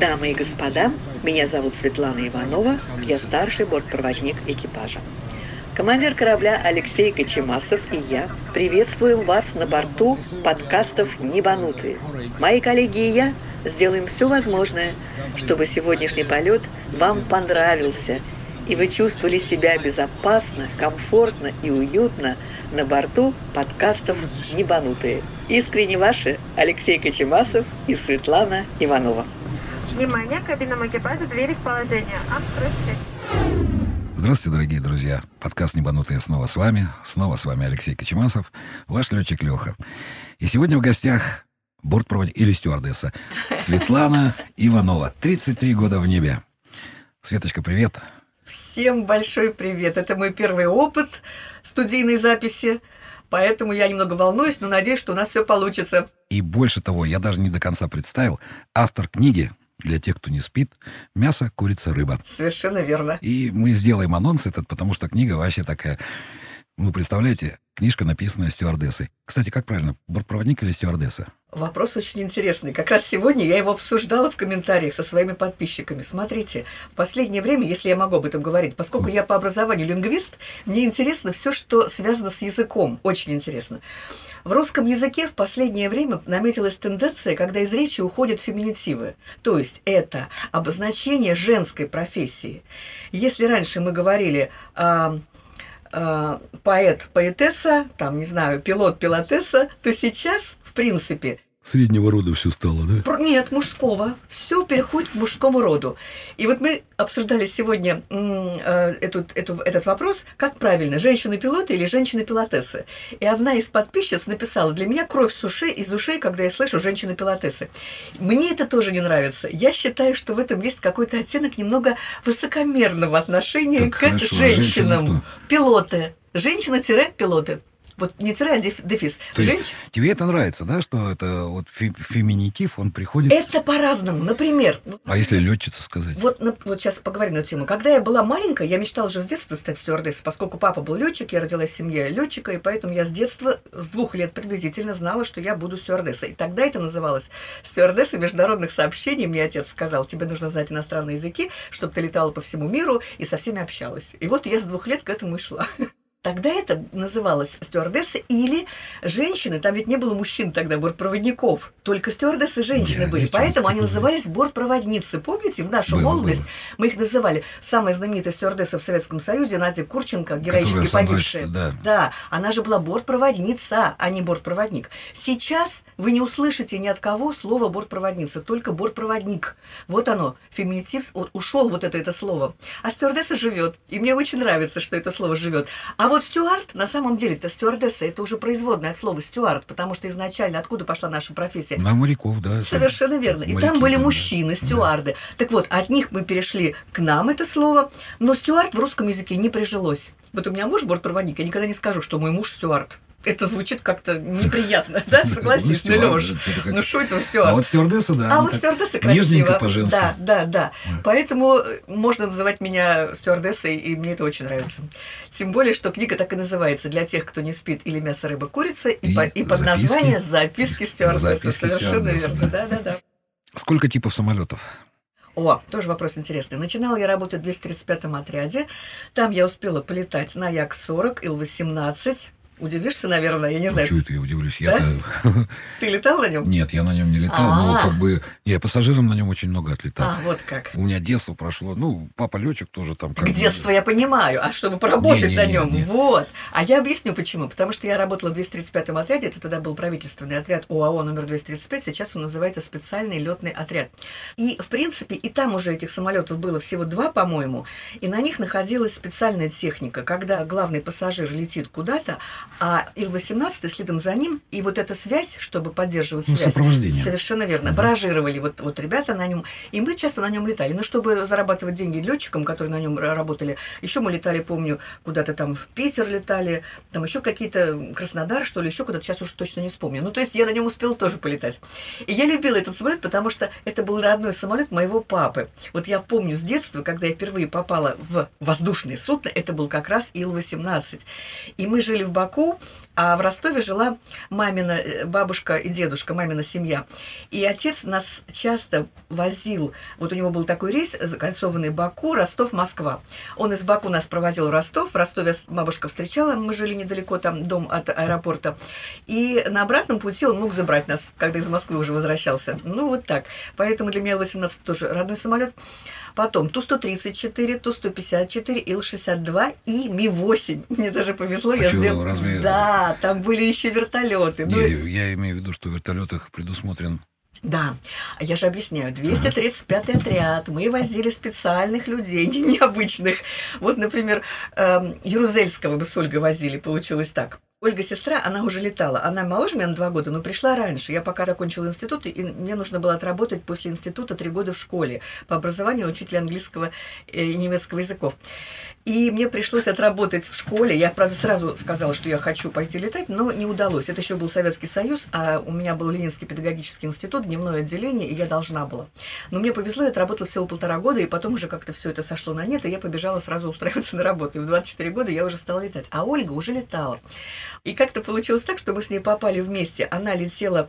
Дамы и господа, меня зовут Светлана Иванова, я старший бортпроводник экипажа. Командир корабля Алексей Кочемасов и я приветствуем вас на борту подкастов «Небанутые». Мои коллеги и я сделаем все возможное, чтобы сегодняшний полет вам понравился, и вы чувствовали себя безопасно, комфортно и уютно на борту подкастов «Небанутые». Искренне ваши Алексей Кочемасов и Светлана Иванова. Внимание, кабинам экипажа, двери в положение. Открытие. Здравствуйте, дорогие друзья. Подкаст «Небанутые» снова с вами. Снова с вами Алексей Кочемасов, ваш летчик Леха. И сегодня в гостях бортпроводник или стюардесса Светлана Иванова. 33 года в небе. Светочка, привет. Всем большой привет. Это мой первый опыт студийной записи. Поэтому я немного волнуюсь, но надеюсь, что у нас все получится. И больше того, я даже не до конца представил, автор книги для тех, кто не спит, мясо, курица, рыба. Совершенно верно. И мы сделаем анонс этот, потому что книга вообще такая... Ну, представляете, книжка, написанная стюардессой. Кстати, как правильно, бортпроводник или стюардесса? Вопрос очень интересный. Как раз сегодня я его обсуждала в комментариях со своими подписчиками. Смотрите, в последнее время, если я могу об этом говорить, поскольку я по образованию лингвист, мне интересно все, что связано с языком. Очень интересно. В русском языке в последнее время наметилась тенденция, когда из речи уходят феминитивы. То есть это обозначение женской профессии. Если раньше мы говорили о э, поэт, поэтесса, там, не знаю, пилот, пилотесса, то сейчас, в принципе, Среднего рода все стало, да? Нет, мужского. Все переходит к мужскому роду. И вот мы обсуждали сегодня э, эту, эту, этот вопрос, как правильно, женщины-пилоты или женщины-пилотессы. И одна из подписчиц написала, для меня кровь с ушей, из ушей, когда я слышу женщины-пилотессы. Мне это тоже не нравится. Я считаю, что в этом есть какой-то оттенок немного высокомерного отношения так, к хорошо, а женщинам. Пилоты. Женщина-пилоты. Вот не тире, а дефис. То Женщ... есть, тебе это нравится, да, что это вот феминитив, он приходит... Это по-разному. Например... А если летчица сказать? Вот, вот сейчас поговорим на эту тему. Когда я была маленькая, я мечтала же с детства стать стюардессой, поскольку папа был летчик, я родилась в семье летчика, и поэтому я с детства, с двух лет приблизительно знала, что я буду стюардессой. И тогда это называлось стюардесса международных сообщений. Мне отец сказал, тебе нужно знать иностранные языки, чтобы ты летала по всему миру и со всеми общалась. И вот я с двух лет к этому и шла. Тогда это называлось стюардесса или женщины, там ведь не было мужчин тогда, бортпроводников, только стюардессы женщины Я были, поэтому они назывались бортпроводницы. Помните, в нашу было, молодость было. мы их называли. Самая знаменитая стюардесса в Советском Союзе, Надя Курченко, героически погибшая. Да. да, она же была бортпроводница, а не бортпроводник. Сейчас вы не услышите ни от кого слово бортпроводница, только бортпроводник. Вот оно, феминитив, ушел вот это, это слово. А стюардесса живет, и мне очень нравится, что это слово живет. А а вот стюард, на самом деле, это стюардесса, это уже производное от слова стюард, потому что изначально откуда пошла наша профессия? На моряков, да. Совершенно верно. Моряки, и там были мужчины, стюарды. Да. Так вот, от них мы перешли к нам это слово, но стюард в русском языке не прижилось. Вот у меня муж бортпроводник, я никогда не скажу, что мой муж стюард это звучит как-то неприятно, да, согласись, ну, Лёш? Ну, что это стюард? А вот стюардесса, да. А вот стюардесса красиво. по-женски. Да, да, да. Поэтому можно называть меня стюардессой, и мне это очень нравится. Тем более, что книга так и называется «Для тех, кто не спит» или «Мясо, рыба, курица», и, и под названием «Записки стюардессы». Совершенно верно, да, да, да. Сколько типов самолетов? О, тоже вопрос интересный. Начинала я работать в 235-м отряде. Там я успела полетать на Як-40, Ил-18, Удивишься, наверное, я не знаю. Почему это я удивлюсь? Да? Я Ты летал на нем? Нет, я на нем не летал, но а. как бы я пассажиром на нем очень много отлетал. А, вот как. У меня детство прошло, ну, папа летчик тоже там. Как детство я понимаю, а чтобы поработать на нем, вот. А я объясню почему. Потому что я работала в 235-м отряде, это тогда был правительственный отряд ОАО номер 235, сейчас он называется специальный летный отряд. И, в принципе, и там уже этих самолетов было всего два, по-моему, и на них находилась специальная техника, когда главный пассажир летит куда-то, а Ил-18 следом за ним, и вот эта связь, чтобы поддерживать ну, связь, совершенно верно, угу. баражировали вот, вот ребята на нем, и мы часто на нем летали. Но чтобы зарабатывать деньги летчикам, которые на нем работали, еще мы летали, помню, куда-то там в Питер летали, там еще какие-то Краснодар, что ли, еще куда-то, сейчас уже точно не вспомню. Ну, то есть я на нем успела тоже полетать. И я любила этот самолет, потому что это был родной самолет моего папы. Вот я помню с детства, когда я впервые попала в воздушное судно, это был как раз Ил-18. И мы жили в Баку, Баку, а в Ростове жила мамина э, бабушка и дедушка, мамина семья. И отец нас часто возил, вот у него был такой рейс, закольцованный Баку, Ростов, Москва. Он из Баку нас провозил в Ростов, в Ростове бабушка встречала, мы жили недалеко, там дом от аэропорта. И на обратном пути он мог забрать нас, когда из Москвы уже возвращался. Ну, вот так. Поэтому для меня 18 тоже родной самолет. Потом Ту-134, Ту-154, Ил-62 и Ми-8. Мне даже повезло, А я сделала... разве- Да, там были еще вертолеты. Ну, Не, я имею в виду, что в вертолетах предусмотрен Да, А я же объясняю, 235-й отряд, мы возили специальных людей, не необычных. Вот, например, эм, Ярузельского мы с Ольгой возили, получилось так. Ольга сестра, она уже летала. Она моложе меня на два года, но пришла раньше. Я пока закончила институт, и мне нужно было отработать после института три года в школе. По образованию учитель английского э, и немецкого языков. И мне пришлось отработать в школе. Я, правда, сразу сказала, что я хочу пойти летать, но не удалось. Это еще был Советский Союз, а у меня был Ленинский педагогический институт, дневное отделение, и я должна была. Но мне повезло, я отработала всего полтора года, и потом уже как-то все это сошло на нет, и я побежала сразу устраиваться на работу. И в 24 года я уже стала летать. А Ольга уже летала. И как-то получилось так, что мы с ней попали вместе. Она летела,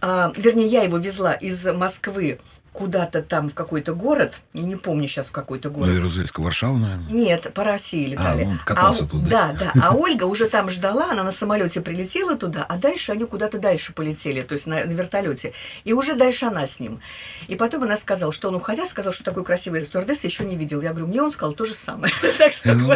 а, вернее, я его везла из Москвы куда-то там в какой-то город, я не помню сейчас в какой-то город. Ну, Ярузельская Варшава, наверное. Нет, по России летали. А, он катался А, туда. Да, да. А Ольга уже там ждала, она на самолете прилетела туда, а дальше они куда-то дальше полетели, то есть на, на вертолете. И уже дальше она с ним. И потом она сказала, что он, уходя, сказал, что такой красивый стюардесс еще не видел. Я говорю, мне он сказал то же самое. Так что Ну,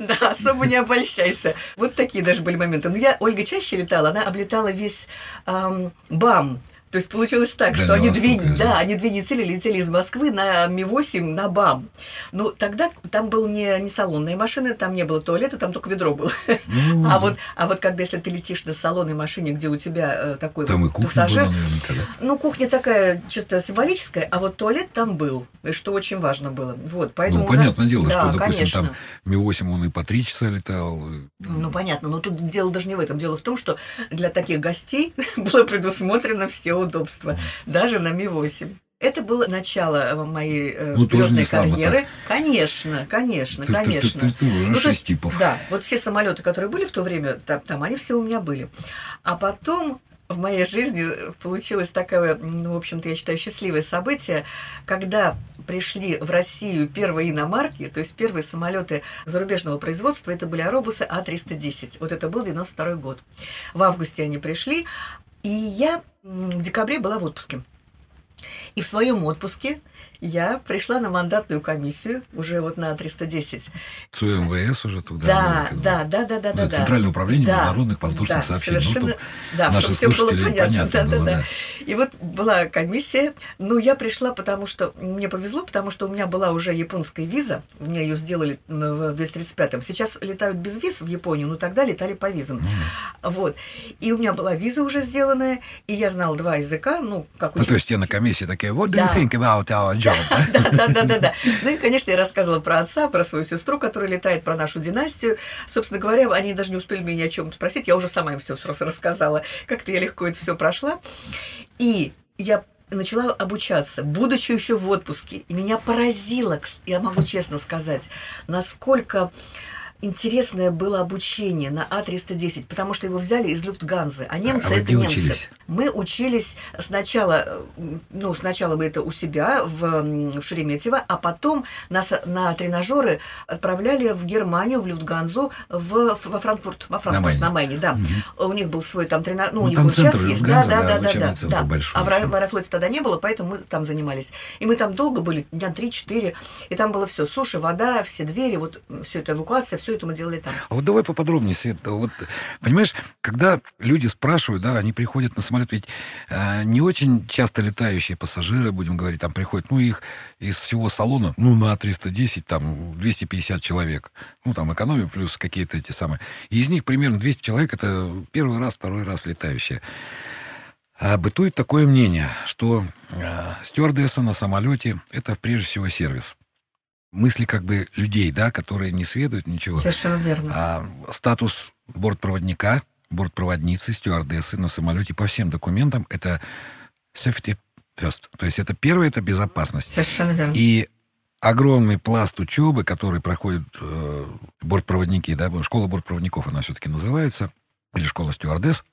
да, особо не обольщайся. Вот такие даже были моменты. Но я, Ольга чаще летала, она облетала весь ам, БАМ. То есть получилось так, что они две, да, они две недели летели из Москвы на Ми-8 на БАМ. Ну, тогда там был не, не салонные машины, там не было туалета, там только ведро было. Ну, А вот, а вот когда, если ты летишь на салонной машине, где у тебя э, такой Там и вот кухня пассажир, была наверняка, да? ну, кухня такая чисто символическая, а вот туалет там был, и что очень важно было. Вот, поэтому Ну, у нас- понятное дело, Да, что, допустим, конечно. там Ми-8 он и по три часа летал. Ну, понятно, но тут дело даже не в этом. Дело в том, что для таких гостей было предусмотрено все удобства, даже на Ми-8. Это было начало э, моей э, Ну, слабо карьеры. Конечно, конечно, Ты- ты- ты- конечно. ты- ты уже Ну, шесть есть, типов. Да, вот все самолеты, которые были в то время, там, там они все у меня были. А потом в моей жизни получилось такое, ну, в общем-то, я считаю, счастливое событие, когда пришли в Россию первые иномарки, то есть первые самолеты зарубежного производства, это были аэробусы А310. Вот это был 92 год. В августе они пришли, и я в декабре была в отпуске. И в своем отпуске я пришла на мандатную комиссию, уже вот на 310. ЦУ МВС уже туда. Да, было, да, да, да, да, Ну, да. Центральное управление Да, международных воздушных да, сообщений. Ну, Совершенно, чтоб да, наши чтобы все было понятно. понятно да, было, да, да. И вот была комиссия. Ну, я пришла, потому что мне повезло, потому что у меня была уже японская виза. У меня ее сделали в 235-м. Сейчас летают без виз в Японию, но тогда летали по визам. Вот. И у меня была виза уже сделанная, и я знала два языка, ну, как Ну, то есть те на комиссии такие, what do you think about our job? да? Да, да, да, да. Ну и, конечно, я рассказывала про отца, про свою сестру, которая летает, про нашу династию. Собственно говоря, они даже не успели меня о чем спросить, я уже сама им все сразу рассказала. Как-то я легко это все прошла. И я начала обучаться, будучи еще в отпуске. И меня поразило, я могу честно сказать, насколько интересное было обучение на А310, потому что его взяли из Люфтганзы, а немцы А это немцы. учились? Мы учились сначала, э, ну, сначала мы это у себя в, в Шереметьево, а потом нас на тренажеры отправляли в Германию, в Люфтганзу, в, во Франкфурт, во Франкфурт, Майне. на Майне, да. У них был свой там тренажер, ну, Ну, у них там он сейчас есть, да, да, да, да, да, да, большой А в, в Аэрофлоте тогда не было, поэтому мы там занимались. И мы там долго были, дня 3-4, и там было все, суши, вода, все двери, вот все это эвакуация, все это мы делали там. А вот давай поподробнее, Свет. Вот, понимаешь, когда люди спрашивают, да, они приходят на самолет, ведь э, не очень часто летающие пассажиры, будем говорить, там приходят, ну, их из всего салона, ну, на 310, там, 250 человек. Ну, там, экономия плюс какие-то эти самые. И из них примерно 200 человек, это первый раз, второй раз летающие. А бытует такое мнение, что э, стюардесса на самолете – это прежде всего сервис. Мысли как бы людей, да, которые не сведают ничего. Совершенно верно. А, статус бортпроводника, бортпроводницы, стюардессы на самолете по всем документам это safety first. То есть это первое, это безопасность. Совершенно верно. И огромный пласт учебы, который проходят э, бортпроводники, да, школа бортпроводников она все-таки называется, или школа стюардесс,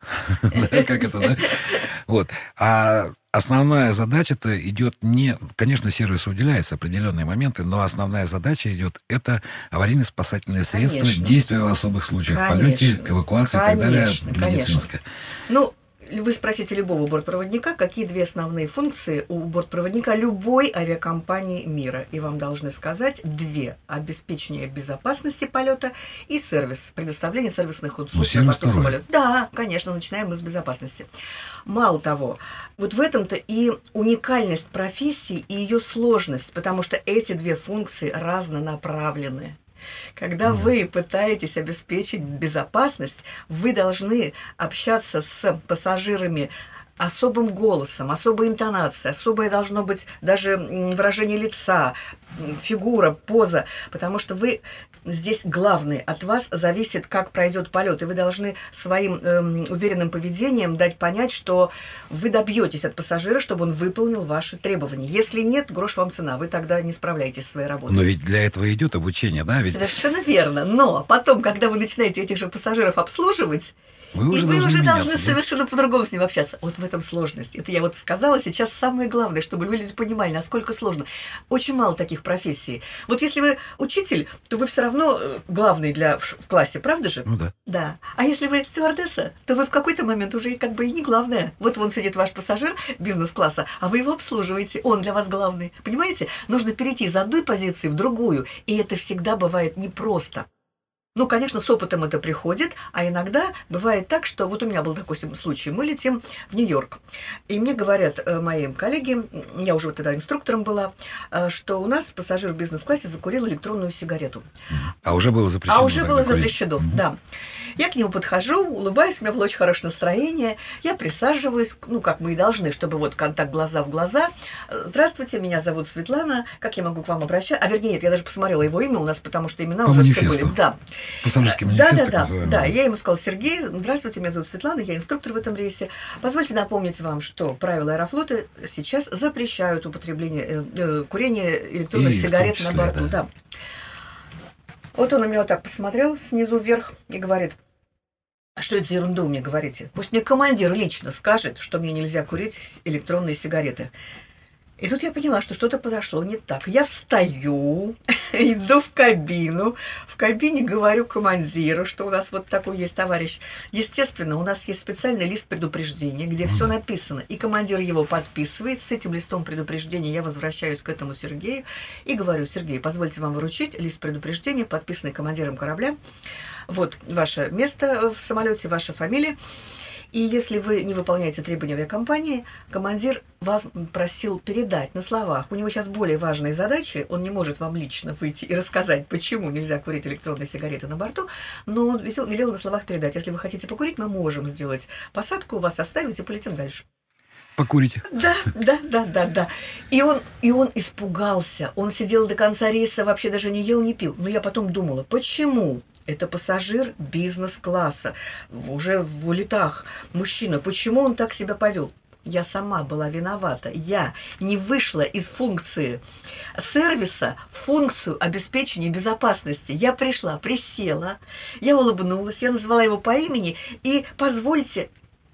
как это, да? Вот. А основная задача-то идет не... Конечно, сервис уделяется определенные моменты, но основная задача идет это аварийно-спасательные средства, Конечно. действия в особых случаях, в полете, Конечно. эвакуации и так далее, Конечно, конечно. медицинское. Ну, вы спросите любого бортпроводника, какие две основные функции у бортпроводника любой авиакомпании мира. И вам должны сказать две. Обеспечение безопасности полета и сервис, предоставление сервисных услуг на борту самолета. Да, конечно, начинаем мы с безопасности. Мало того, вот в этом-то и уникальность профессии и ее сложность, потому что эти две функции разнонаправлены. Когда вы пытаетесь обеспечить безопасность, вы должны общаться с пассажирами особым голосом, особой интонацией, особое должно быть даже выражение лица, фигура, поза, потому что вы здесь главный, от вас зависит, как пройдет полет, и вы должны своим эм, уверенным поведением дать понять, что вы добьетесь от пассажира, чтобы он выполнил ваши требования. Если нет, грош вам цена, вы тогда не справляетесь со своей работой. Но ведь для этого идет обучение, да? Ведь Совершенно верно. Но потом, когда вы начинаете этих же пассажиров обслуживать, вы и уже вы должны уже должны да? совершенно по-другому с ним общаться. Вот в этом сложность. Это я вот сказала сейчас самое главное, чтобы люди понимали, насколько сложно. Очень мало таких профессий. Вот если вы учитель, то вы все равно э, главный для в в классе, правда же? Ну да. Да. А если вы стюардесса, то вы в какой-то момент уже и как бы и не главное. Вот вон сидит ваш пассажир бизнес-класса, а вы его обслуживаете. Он для вас главный. Понимаете? Нужно перейти из одной позиции в другую. И это всегда бывает непросто. Ну, конечно, с опытом это приходит, а иногда бывает так, что вот у меня был такой случай. Мы летим в Нью-Йорк, и мне говорят э, мои коллеги, я уже тогда инструктором была, э, что у нас пассажир в бизнес-классе закурил электронную сигарету. А уже было запрещено. А уже было курить? запрещено, да. Я к нему подхожу, улыбаюсь, у меня было очень хорошее настроение. Я присаживаюсь, ну, как мы и должны, чтобы вот контакт глаза в глаза. Э, Здравствуйте, меня зовут Светлана. Как я могу к вам обращаться? А вернее, нет, я даже посмотрела его имя у нас, потому что имена По уже все манифесту. были. Да. Пассажирский Да, манифест, да, да, называемый. да. Я ему сказала, Сергей, здравствуйте, меня зовут Светлана, я инструктор в этом рейсе. Позвольте напомнить вам, что правила Аэрофлота сейчас запрещают употребление, э, э, курение электронных И сигарет числе, на борту. да. Да. Вот он на меня вот так посмотрел снизу вверх и говорит, а что это за ерунду вы мне говорите? Пусть мне командир лично скажет, что мне нельзя курить электронные сигареты. И тут я поняла, что что-то подошло не так. Я встаю, иду в кабину. В кабине говорю командиру, что у нас вот такой есть товарищ. Естественно, у нас есть специальный лист предупреждения, где все написано. И командир его подписывает. С этим листом предупреждения я возвращаюсь к этому Сергею и говорю, Сергей, позвольте вам вручить лист предупреждения, подписанный командиром корабля. Вот ваше место в самолете, ваша фамилия. И если вы не выполняете требования авиакомпании, командир вас просил передать на словах. У него сейчас более важные задачи, он не может вам лично выйти и рассказать, почему нельзя курить электронные сигареты на борту, но он велел, велел на словах передать. Если вы хотите покурить, мы можем сделать посадку, вас оставить и полетим дальше. Покурите. Да, да, да, да, да. И он, и он испугался. Он сидел до конца рейса, вообще даже не ел, не пил. Но я потом думала, почему? Это пассажир бизнес-класса, уже в летах, мужчина. Почему он так себя повел? Я сама была виновата. Я не вышла из функции сервиса в функцию обеспечения безопасности. Я пришла, присела, я улыбнулась, я назвала его по имени и позвольте,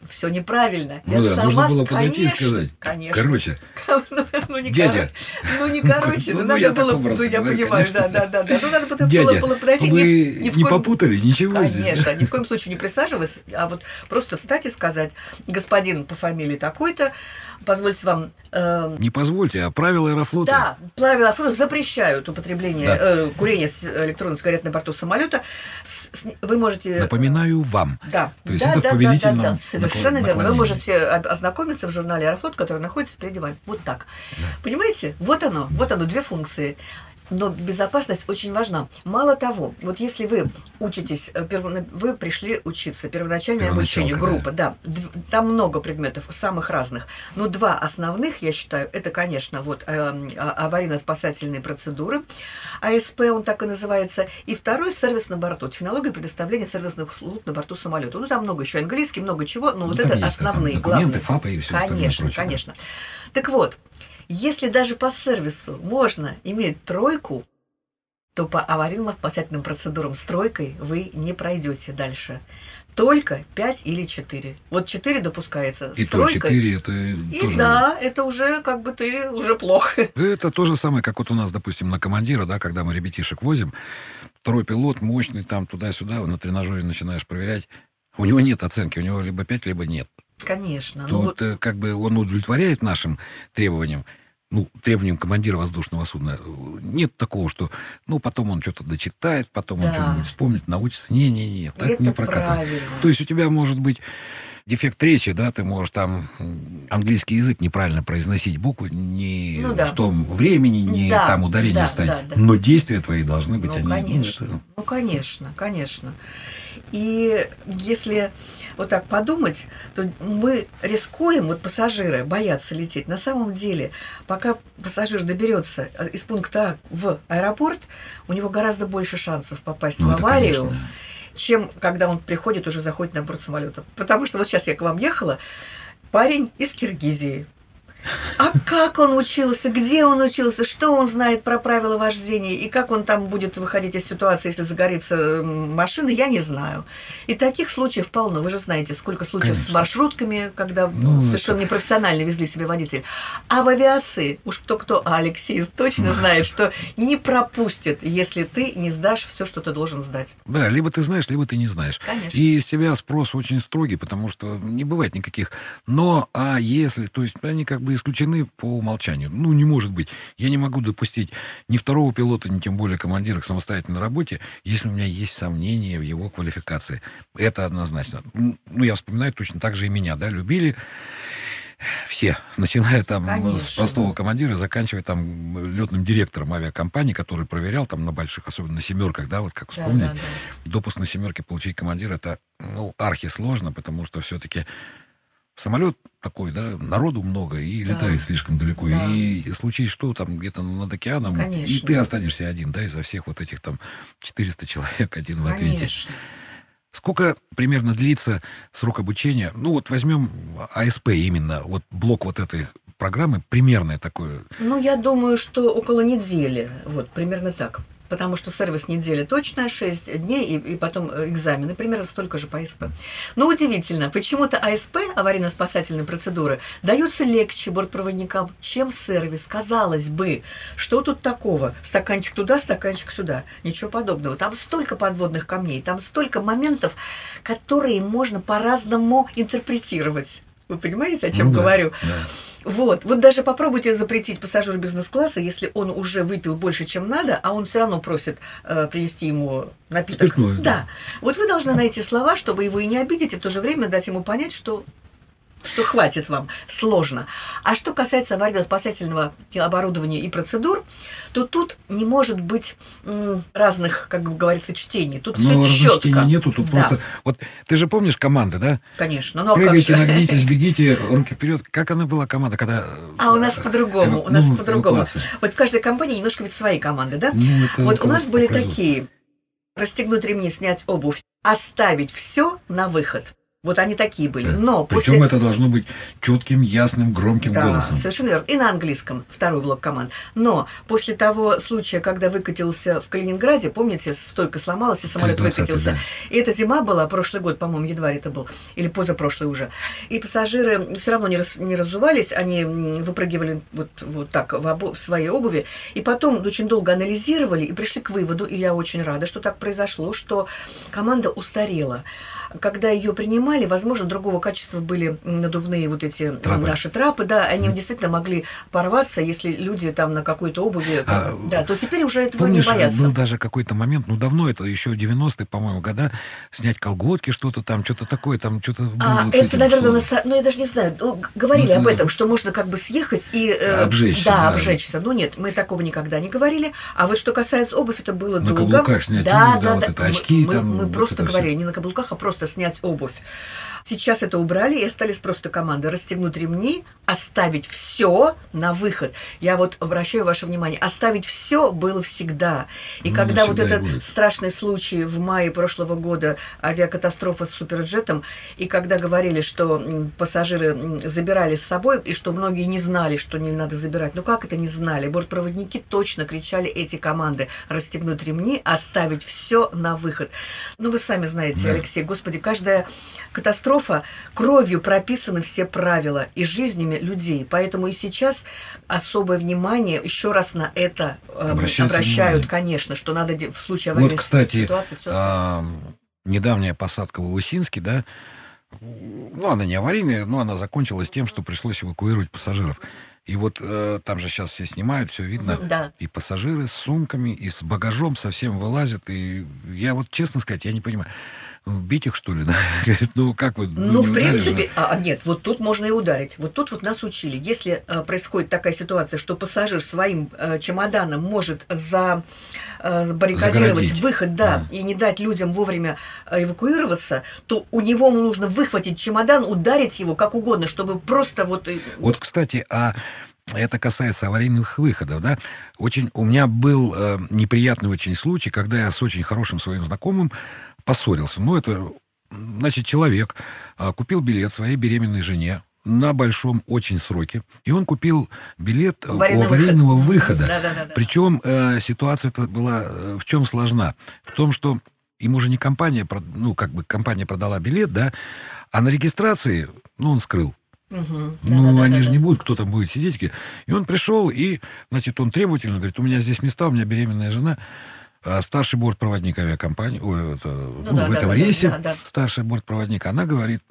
все неправильно. Ну я да, нужно было конечно, подойти и сказать. Конечно. Короче, Ну, ну, не Дядя. коро- Ну, не короче, Ну, ну, ну, надо было, ну, я говорю, понимаю, конечно. да, да, да, да. Ну, надо было, дядя, было подойти. вы ни- ни не коем- попутали ничего здесь? Конечно, ни в коем случае не присаживаясь, а вот просто встать и сказать, господин по фамилии такой-то, позвольте вам... э, Не позвольте, а правила аэрофлота. да, правила Аэрофлота запрещают употребление Да. э, курения с электронных сигарет на борту самолета. С- с- вы можете... Напоминаю вам. Да, То есть да, это в да, да, повелительном да, да, совершенно наклон- верно. Вы можете ознакомиться в журнале Аэрофлот, который находится впереди вами. Вот так. Понимаете? Вот оно, вот оно, две функции. Но безопасность очень важна. Мало того, вот если вы учитесь, э, вы пришли учиться, первоначальное обучение, группа, да, дв- там много предметов, самых разных. Но два основных, я считаю, это, конечно, вот э, а- аварийно-спасательные процедуры, АСП, он так и называется, и второй сервис на борту, технология предоставления сервисных услуг на борту самолета. Ну, там много еще английский, много чего, но Ну, вот это да, основные, документы, главные. ФАПы и остальное Конечно, прочее, да. конечно. Так вот, Если даже по сервису можно иметь тройку, то по аварийно-спасательным процедурам с тройкой вы не пройдете дальше. Только 5 или 4. Вот 4 допускается. И то тройкой. 4 это И тоже... да, это уже как бы ты уже плохо. Это то же самое, как вот у нас, допустим, на командира, да, когда мы ребятишек возим, второй пилот мощный, там туда-сюда, на тренажере начинаешь проверять. У него нет оценки, у него либо 5, либо нет. Конечно. То ну вот, э, как бы он удовлетворяет нашим требованиям, ну, требованиям командира воздушного судна. Нет такого, что, ну, потом он что-то дочитает, потом он Да. что-нибудь вспомнит, научится. Не-не-не, так Это не прокатывает. правильно. То есть у тебя может быть дефект речи, да, ты можешь там английский язык неправильно произносить буквы, не Ну да. в том времени, не Да, там ударение да, ставить, да, да. но действия твои должны быть, Ну, они, ну, конечно. это- Ну, конечно, конечно. И если вот так подумать, то мы рискуем, вот пассажиры боятся лететь. На самом деле, пока пассажир доберется из пункта А в аэропорт, у него гораздо больше шансов попасть Ну, в аварию, конечно. Чем когда он приходит, уже заходит на борт самолета. Потому что вот сейчас я к вам ехала, парень из Киргизии. А как он учился, где он учился, что он знает про правила вождения и как он там будет выходить из ситуации, если загорится машина, я не знаю. И таких случаев полно. Вы же знаете, сколько случаев с Конечно. маршрутками, когда Ну, совершенно непрофессионально везли себе водитель. А в авиации, уж кто-кто, а Алексей точно знает, что не пропустит, если ты не сдашь все, что ты должен сдать. Да, либо ты знаешь, либо ты не знаешь. Конечно. И с тебя спрос очень строгий, потому что не бывает никаких «но», «а», «если», то есть они как бы исключены по умолчанию. Ну, не может быть. Я не могу допустить ни второго пилота, ни тем более командира к самостоятельной работе, если у меня есть сомнения в его квалификации. Это однозначно. Ну, я вспоминаю точно так же и меня, да, любили все, начиная там с Конечно. простого командира, заканчивая там летным директором авиакомпании, который проверял там на больших, особенно на семерках, да, вот как Да, вспомнить, да, да. допуск на семерке получить командира, это, ну, архи сложно, потому что все-таки самолет такой, да, народу много и Да. летает слишком далеко. Да. И случись что, там где-то над океаном, и Конечно. ты останешься один, да, изо всех вот этих там 400 человек один в ответе. Конечно. Сколько примерно длится срок обучения? Ну, вот возьмем АСП именно, вот блок вот этой программы, примерное такое. Ну, я думаю, что около недели. Вот, примерно так. Потому что сервис неделя точно, 6 дней, и, и потом э, экзамены, примерно столько же по АСП. Но удивительно, почему-то АСП, аварийно-спасательные процедуры, даются легче бортпроводникам, чем сервис. Казалось бы, что тут такого? Стаканчик туда, стаканчик сюда. Ничего подобного. Там столько подводных камней, там столько моментов, которые можно по-разному интерпретировать. Вы понимаете, о чем Ну да, говорю? да. Вот, вот даже попробуйте запретить пассажиру бизнес-класса, если он уже выпил больше, чем надо, а он все равно просит э, принести ему напиток. Спиртное, да. да. Вот вы должны найти слова, чтобы его и не обидеть, и в то же время дать ему понять, что что хватит вам, сложно. А что касается аварийно-спасательного оборудования и процедур, то тут не может быть разных, как бы говорится, чтений. Тут Ну, все четко. разночтения нету, тут Да, просто... Вот ты же помнишь команды, да? конечно. Ну, а Прыгайте, нагнитесь, бегите, руки вперед. Как она была команда, когда... А у нас по-другому, эва- у нас ну, по-другому. Вот в каждой компании немножко ведь свои команды, да? Ну, вот у нас были такие. Расстегнуть ремни, снять обувь, оставить все на выход. Вот они такие были. Да. Но Причем после... это должно быть четким, ясным, громким Да, голосом. совершенно верно. И на английском второй блок команд. Но после того случая, когда выкатился в Калининграде, помните, стойка сломалась, и самолет 320, выкатился. да. И эта зима была, прошлый год, по-моему, январь это был, или позапрошлый уже. И пассажиры все равно не, раз- не разувались, они выпрыгивали вот, вот так в, обу- в своей обуви. И потом очень долго анализировали и пришли к выводу, и я очень рада, что так произошло, что команда устарела. Когда ее принимали, возможно, другого качества были надувные вот эти м, Трапы. наши трапы, да, они действительно могли порваться, если люди там на какой-то обуви, А, да, то теперь уже этого Помнишь, не боятся. был даже какой-то момент, ну давно это, еще 90-е, по-моему, года, снять колготки, что-то там, что-то такое, там что-то А, вот это, наверное, что- на ну я даже не знаю, ну, говорили Ну, об это- этом, что можно как бы съехать и... э, Обжечься, Да, да. обжечься. Ну нет, мы такого никогда не говорили. А вот что касается обувь, это было На долго. каблуках снять да, обувь, да, да, вот да. это очки Мы, там, мы вот просто говорили не на каблуках, а просто снять обувь. Сейчас это убрали и остались просто команды расстегнуть ремни, оставить все на выход. Я вот обращаю ваше внимание, оставить все было всегда. И Ну, когда вот этот будет. страшный случай в мае прошлого года, авиакатастрофа с суперджетом, и когда говорили, что пассажиры забирали с собой, и что многие не знали, что не надо забирать. Ну как это не знали? Бортпроводники точно кричали эти команды расстегнуть ремни, оставить все на выход. Ну вы сами знаете, Да. Алексей, господи, каждая катастрофа, кровью прописаны все правила и жизнями людей. Поэтому и сейчас особое внимание еще раз на это Обращается обращают, внимание. конечно, что надо в случае аварийной Вот, кстати, ситуации все а, недавняя посадка в Усинске, да, ну, она не аварийная, но она закончилась тем, что пришлось эвакуировать пассажиров. И вот э, там же сейчас все снимают, все видно. Да. И пассажиры с сумками, и с багажом совсем вылазят. И я вот, честно сказать, я не понимаю, бить их, что ли? Ну, как вы? Ну, не в же? принципе, а, а, нет, вот тут можно и ударить. Вот тут вот нас учили. Если э, происходит такая ситуация, что пассажир своим э, чемоданом может за, э, баррикадировать Загородить. выход, да, и не дать людям вовремя э, эвакуироваться, то у него нужно выхватить чемодан, ударить его как угодно, чтобы просто вот... Вот, кстати, а это касается аварийных выходов, да. Очень у меня был э, неприятный очень случай, когда я с очень хорошим своим знакомым поссорился. Ну, это, значит, человек а, купил билет своей беременной жене на большом очень сроке, и он купил билет э, Аварийный у аварийного выход. выхода. Да-да-да-да. Причем э, ситуация это была э, в чем сложна? В том, что ему же не компания, ну, как бы компания продала билет, да, а на регистрации, ну, он скрыл. мгм, Ну, да-да-да-да-да. они же не будут, кто там будет сидеть. И он пришел, и, значит, он требовательно говорит, у меня здесь места, у меня беременная жена, а старший бортпроводник авиакомпании, ой, это, ну, да, в да, этом да, рейсе, да, да. старший бортпроводник, она говорит,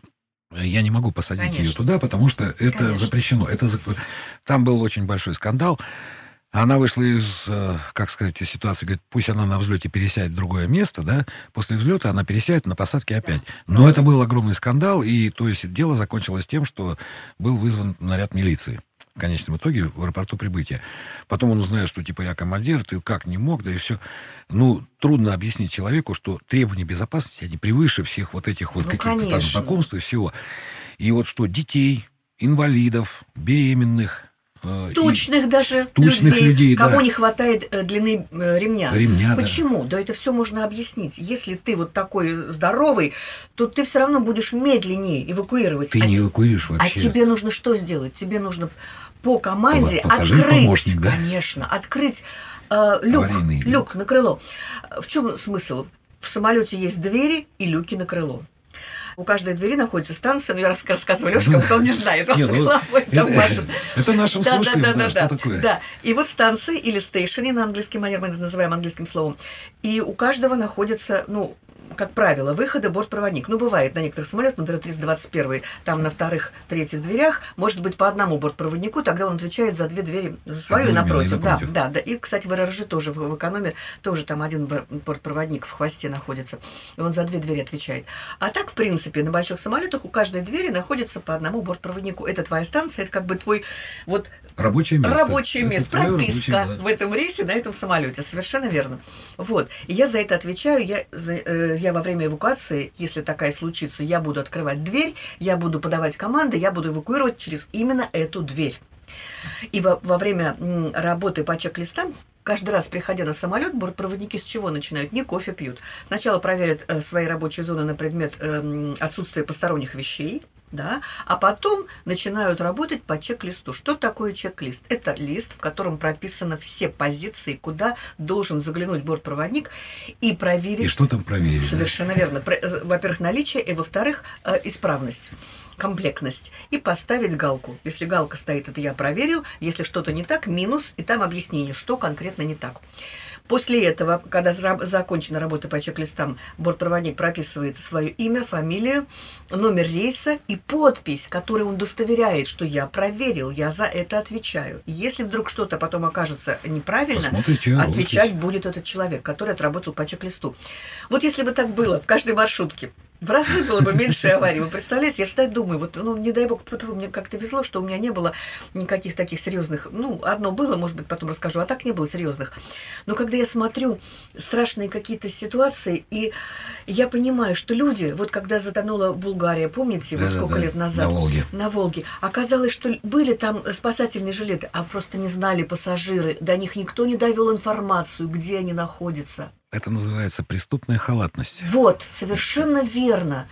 я не могу посадить ее Конечно. туда, потому что это Конечно. запрещено. Это зак- Там был очень большой скандал. Она вышла из, э, как сказать, из ситуации, говорит, пусть она на взлете пересядет в другое место, да, после взлета она пересядет на посадке опять. Но это был огромный скандал, и то есть дело закончилось тем, что был вызван наряд милиции. В конечном итоге в аэропорту прибытия. Потом он узнает, что типа я командир, ты как не мог, да и все. Ну, трудно объяснить человеку, что требования безопасности, они превыше всех вот этих вот Ну, каких-то там знакомств и всего. И вот что детей, инвалидов, беременных, Тучных даже Тучных людей, кому да. не хватает э, длины э, ремня. Ремня, да. Почему? Да. это все можно объяснить. Если ты вот такой здоровый, то ты все равно будешь медленнее эвакуировать. ты а, не эвакуируешь а вообще. тебе нужно что сделать? Тебе нужно по команде Пассажир- открыть, да? конечно, открыть э, люк, Аварийный люк. люк на крыло. В чем смысл? В самолете есть двери и люки на крыло. У каждой двери находится станция, ну я рас- рассказываю Лёше, как будто он не знает, он ну, головой там машет. это нашим слушателям, да, да, да, что такое? Да. И вот станции или стейшены на английский манер, мы это называем английским словом. И у каждого находится, ну, как правило, выходы бортпроводник. Ну, бывает на некоторых самолетах, например, 321 там на вторых, третьих дверях, может быть по одному бортпроводнику, тогда он отвечает за две двери, за свою и Одновременно и напротив. Да, да, да. И, кстати, в РРЖ тоже, в, в экономе тоже там один бор- бортпроводник в хвосте находится, и он за две двери отвечает. А так, в принципе, на больших самолетах у каждой двери находится по одному бортпроводнику. Это твоя станция, это как бы твой вот Рабочее место. Рабочее Это место, твое прописка рабочее, да. в этом рейсе, на этом самолете. Совершенно верно. Вот. И я за это отвечаю. Я, за- э, я во время эвакуации, если такая случится, я буду открывать дверь, я буду подавать команды, я буду эвакуировать через именно эту дверь. И во, во время м, работы по чек-листам, каждый раз, приходя на самолет, бортпроводники с чего начинают? Не кофе пьют. Сначала проверят э, свои рабочие зоны на предмет эм, отсутствия посторонних вещей, да, а потом начинают работать по чек-листу. Что такое чек-лист? Это лист, в котором прописаны все позиции, куда должен заглянуть бортпроводник и проверить И что там проверить? Совершенно верно. Э, Во-первых, наличие, и во-вторых, э, исправность, комплектность. И поставить галку. Если галка стоит, это я проверил. Если что-то не так, минус, и там объяснение, что конкретно не так. После этого, когда закончена работа по чек-листам, бортпроводник прописывает свое имя, фамилию, номер рейса и подпись, которой он удостоверяет, что я проверил, я за это отвечаю. Если вдруг что-то потом окажется неправильно, Посмотрите, а, отвечать будет этот человек, который отработал по чек-листу. Вот если бы так было в каждой маршрутке, В разы было бы меньше аварий. Вы представляете, я всегда думаю, вот, ну, не дай бог, мне как-то везло, что у меня не было никаких таких серьезных, ну, одно было, может быть, потом расскажу, а так не было серьезных. Но когда я смотрю страшные какие-то ситуации, и я понимаю, что люди, вот когда затонула Булгария, помните, да, вот сколько да, лет назад? На Волге. На Волге. Оказалось, что были там спасательные жилеты, а просто не знали пассажиры, до них никто не довел информацию, где они находятся. Это называется преступная халатность. Вот, совершенно верно.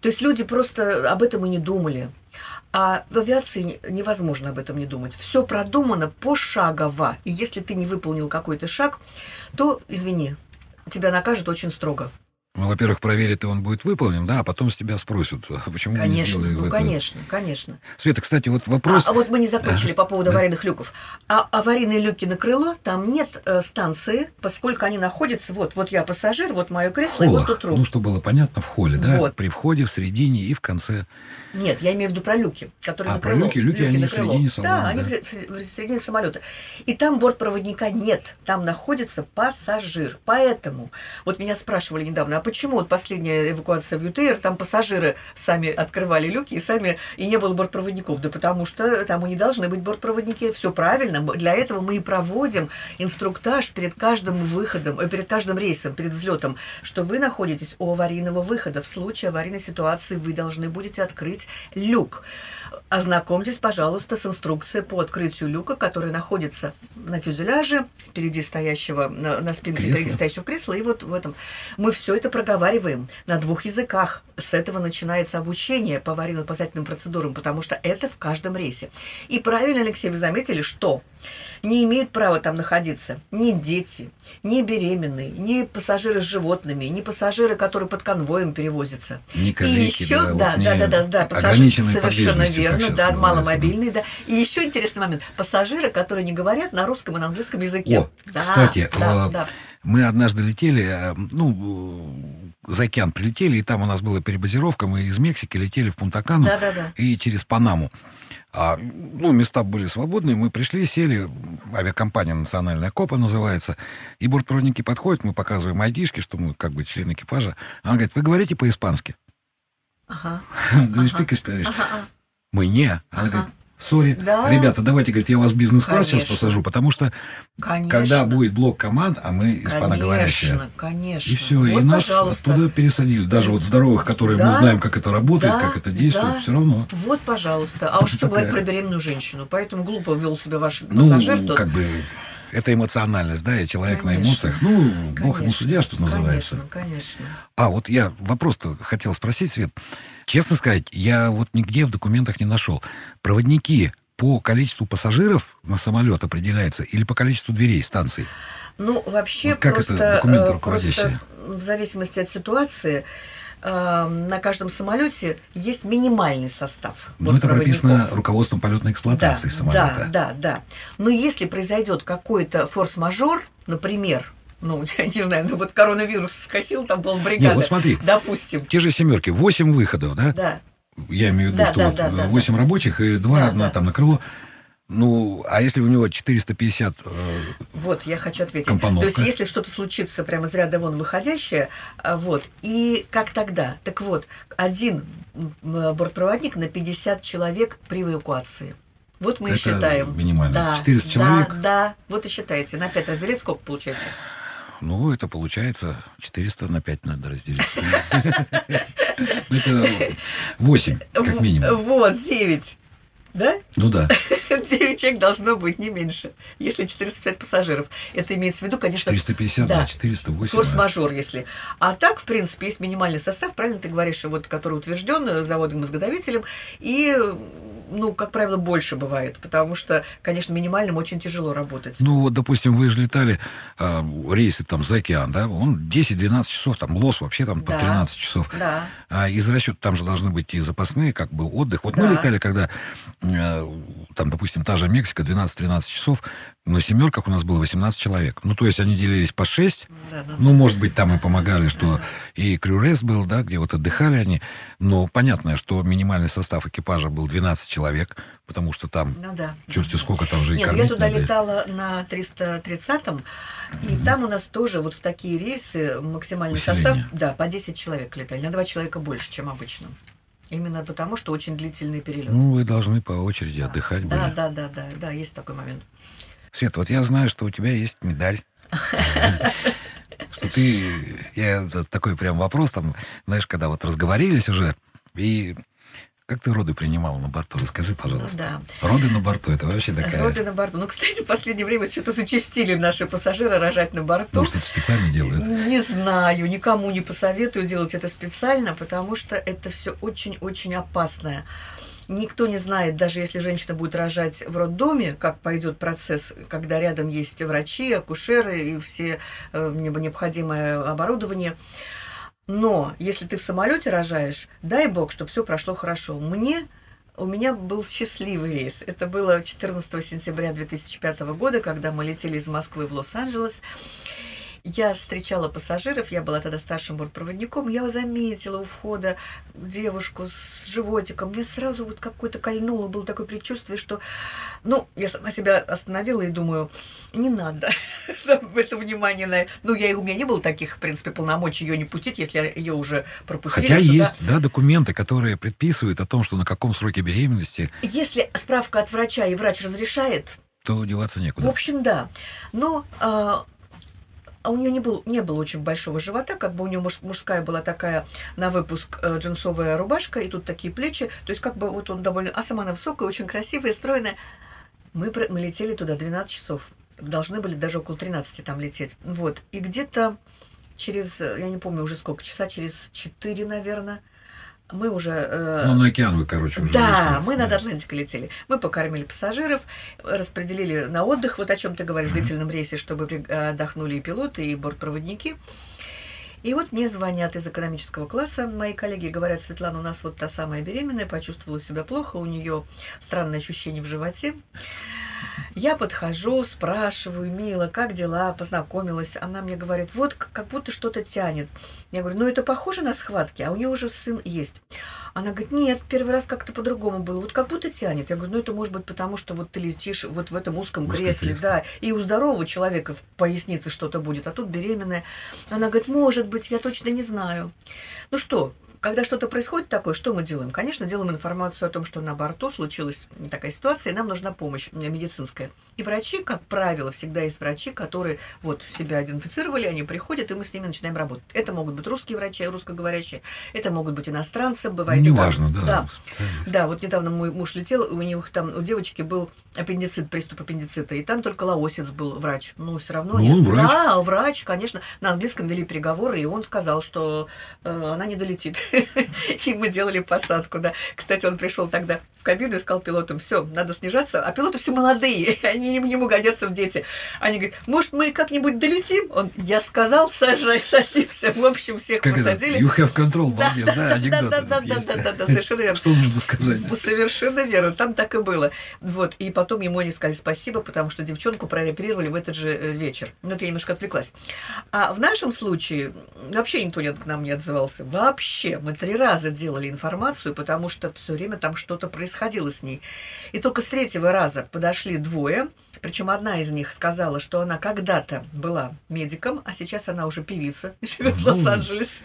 То есть люди просто об этом и не думали. А в авиации невозможно об этом не думать. Все продумано пошагово. И если ты не выполнил какой-то шаг, то, извини, тебя накажут очень строго. Ну, во-первых, проверят, и он будет выполнен, да, а потом с тебя спросят, а почему конечно, не ну, это... конечно, конечно. Света, кстати, вот вопрос... А, а вот мы не закончили а, по поводу да. аварийных люков. А аварийные люки на крыло, там нет э, станции, поскольку они находятся, вот, вот я пассажир, вот мое кресло, Холлах. и вот тут рук. Ну, чтобы было понятно, в холле, да? Вот. При входе, в середине и в конце. Нет, я имею в виду про люки, которые а, на крыло. про люки, люки, люки они в середине салона. Да, они в, в середине самолета. И там бортпроводника нет, там находится пассажир. Поэтому, вот меня спрашивали недавно, а почему вот последняя эвакуация в ЮТР, там пассажиры сами открывали люки и сами, и не было бортпроводников? Да потому что там и не должны быть бортпроводники, все правильно. Для этого мы и проводим инструктаж перед каждым выходом, э, перед каждым рейсом, перед взлетом, что вы находитесь у аварийного выхода. В случае аварийной ситуации вы должны будете открыть люк. Ознакомьтесь, пожалуйста, с инструкцией по открытию люка, который находится на фюзеляже, впереди стоящего, на, на спинке впереди стоящего кресла, и вот в этом. Мы все это проговариваем на двух языках. С этого начинается обучение по аварийно-спасательным процедурам, потому что это в каждом рейсе. И правильно, Алексей, вы заметили, что не имеют права там находиться ни дети, ни беременные, ни пассажиры с животными, ни пассажиры, которые под конвоем перевозятся. Ни козлики, и еще, да, да, да, да, да, пассажиры совершенно верно, да, маломобильные, да. И еще интересный момент: пассажиры, которые не говорят на русском и на английском языке. О, да, кстати, да, э, да. мы однажды летели, э, ну за океан прилетели, и там у нас была перебазировка, мы из Мексики летели в Пунтакану да, да, да. и через Панаму. А, ну, места были свободные, мы пришли, сели, авиакомпания «Национальная Копа» называется, и бортпроводники подходят, мы показываем айдишки, что мы как бы член экипажа. Она говорит, вы говорите по-испански? Ага. Do you speak Spanish? Мы не. Она говорит, Сори, да. ребята, давайте, говорит, я вас бизнес-класс сейчас посажу, потому что конечно. когда будет блок команд, а мы испаноговорящие. Конечно, конечно. И все, вот, и нас пожалуйста. оттуда пересадили. Даже вот здоровых, которые да. мы знаем, как это работает, да. как это действует, да. все равно. Вот, пожалуйста. А уж что говорить про беременную женщину. Поэтому глупо вел себя ваш ну, пассажир. Ну, как бы это эмоциональность, да, и человек конечно. на эмоциях. Ну, конечно. бог ему судья, что называется. Конечно, конечно. А вот я вопрос-то хотел спросить, Свет. Честно сказать, я вот нигде в документах не нашел. Проводники по количеству пассажиров на самолет определяется или по количеству дверей станций? Ну, вообще вот как просто, это документы руководящие? просто в зависимости от ситуации э, на каждом самолете есть минимальный состав. Ну, это прописано руководством полетной эксплуатации да, самолета. Да, да, да. Но если произойдет какой-то форс-мажор, например, ну, я не знаю, ну вот коронавирус скосил, там был бригада. Нет, вот смотри, допустим. Те же семерки, 8 выходов, да? Да. Я имею в виду, да, что да, вот да, 8 да, рабочих и 2 да, одна да. там на крыло. Ну, а если у него 450 э, Вот, я хочу ответить. Компоновка. То есть, если что-то случится прямо из ряда вон выходящее, а, вот, и как тогда? Так вот, один бортпроводник на 50 человек при эвакуации. Вот мы Это и считаем. минимально. Да, 400 человек? Да, да. Вот и считайте. На 5 разделить сколько получается? Ну, это получается 400 на 5 надо разделить. Это 8, как минимум. Вот, 9. Да? Ну да. 9 человек должно быть, не меньше. Если 450 пассажиров. Это имеется в виду, конечно... 450, да, 408. Форс-мажор, если. А так, в принципе, есть минимальный состав, правильно ты говоришь, вот, который утвержден заводом-изготовителем. И ну, как правило, больше бывает, потому что, конечно, минимальным очень тяжело работать. Ну, вот, допустим, вы же летали э, рейсы там за океан, да, он 10-12 часов, там лос вообще там по да, 13 часов. Да. А из расчета там же должны быть и запасные, как бы, отдых. Вот да. мы летали, когда там, допустим, та же Мексика, 12-13 часов, на семерках у нас было 18 человек. Ну, то есть они делились по 6. Да, да. Ну, может быть, там и помогали, что и крюрес был, да, где вот отдыхали они. Но понятно, что минимальный состав экипажа был 12 человек, потому что там Ну да. черти сколько там же и Нет, кормить я туда надо. летала на 330-м, и там у нас тоже вот в такие рейсы максимальный Усиление. состав, да, по 10 человек летали, на 2 человека больше, чем обычно. Именно потому, что очень длительный перелет. Ну, вы должны по очереди отдыхать да, были. да, да, да, да, есть такой момент. Свет, вот я знаю, что у тебя есть медаль. Что ты... Я такой прям вопрос, там, знаешь, когда вот разговорились уже, и как ты роды принимала на борту? Расскажи, пожалуйста. Да. Роды на борту, это вообще такая... Роды на борту. Ну, кстати, в последнее время что-то зачастили наши пассажиры рожать на борту. Может, это специально делают? Не знаю, никому не посоветую делать это специально, потому что это все очень-очень опасное. Никто не знает, даже если женщина будет рожать в роддоме, как пойдет процесс, когда рядом есть врачи, акушеры и все э, необходимое оборудование. Но если ты в самолете рожаешь, дай бог, чтобы все прошло хорошо. Мне у меня был счастливый рейс. Это было 14 сентября 2005 года, когда мы летели из Москвы в Лос-Анджелес. Я встречала пассажиров, я была тогда старшим бортпроводником, я заметила у входа девушку с животиком. Мне сразу вот какое-то кольнуло, было такое предчувствие, что... Ну, я сама себя остановила и думаю, не надо это внимание на... Ну, я, у меня не было таких, в принципе, полномочий ее не пустить, если ее уже пропустили Хотя сюда. есть, да, документы, которые предписывают о том, что на каком сроке беременности, Если справка от врача и врач разрешает, то деваться В некуда. общем, да. Но а, а у нее не, был, не было очень большого живота, как бы у нее муж- мужская была такая на выпуск э, джинсовая рубашка, и тут такие плечи. То есть как бы вот он довольно... А сама она высокая, очень красивая, стройная. Мы, мы летели туда 12 часов. Должны были даже около 13 там лететь. Вот. И где-то через, э, я не помню уже сколько, часа через 4, наверное, мы уже... э, Ну, на океан вы, короче, уже да, вышли. мы над Да. Атлантикой летели. Мы покормили пассажиров, распределили на отдых, вот о чем ты говоришь, в длительном рейсе, чтобы отдохнули и пилоты, и бортпроводники. И вот мне звонят из экономического класса, мои коллеги говорят, Светлана, у нас вот та самая беременная, почувствовала себя плохо, у нее странное ощущение в животе. Я подхожу, спрашиваю, Мила, как дела, познакомилась. Она мне говорит, вот как будто что-то тянет. Я говорю, ну это похоже на схватки, а у нее уже сын есть. Она говорит, нет, первый раз как-то по-другому было, вот как будто тянет. Я говорю, ну это может быть потому, что вот ты летишь вот в этом узком Узком кресле, кресле. да, и у здорового человека в пояснице что-то будет, а тут беременная. Она говорит, может быть, я точно не знаю. Ну что, когда что-то происходит такое, что мы делаем? Конечно, делаем информацию о том, что на борту случилась такая ситуация, и нам нужна помощь медицинская. И врачи, как правило, всегда есть врачи, которые вот себя идентифицировали, они приходят, и мы с ними начинаем работать. Это могут быть русские врачи, русскоговорящие, это могут быть иностранцы, бывает. неважно, да. да. Да, вот недавно мой муж летел, у них там, у девочки был аппендицит, приступ аппендицита, и там только лаосец был врач. Ну, все равно... Ну, он врач. Да, врач, конечно. На английском вели переговоры, и он сказал, что э, она не долетит. И мы делали посадку, да. Кстати, он пришел тогда в кабину и сказал пилотам, все, надо снижаться, а пилоты все молодые, они им ему годятся в дети. Они говорят, может, мы как-нибудь долетим? Он, я сказал, сажай, садимся. В общем, всех Как это? посадили. You have control, балбес, да, да, да, да, да, есть. да, да, да, совершенно верно. Что нужно сказать? Ну, Совершенно верно, там так и было. Вот, и потом ему они сказали спасибо, потому что девчонку прооперировали в этот же э, вечер. Ну, это я немножко отвлеклась. А в нашем случае вообще никто не- к нам не отзывался. Вообще. Мы три раза делали информацию, потому что все время там что-то происходило с ней. И только с третьего раза подошли двое, причем одна из них сказала, что она когда-то была медиком, а сейчас она уже певица, живет в. Лос-Анджелесе.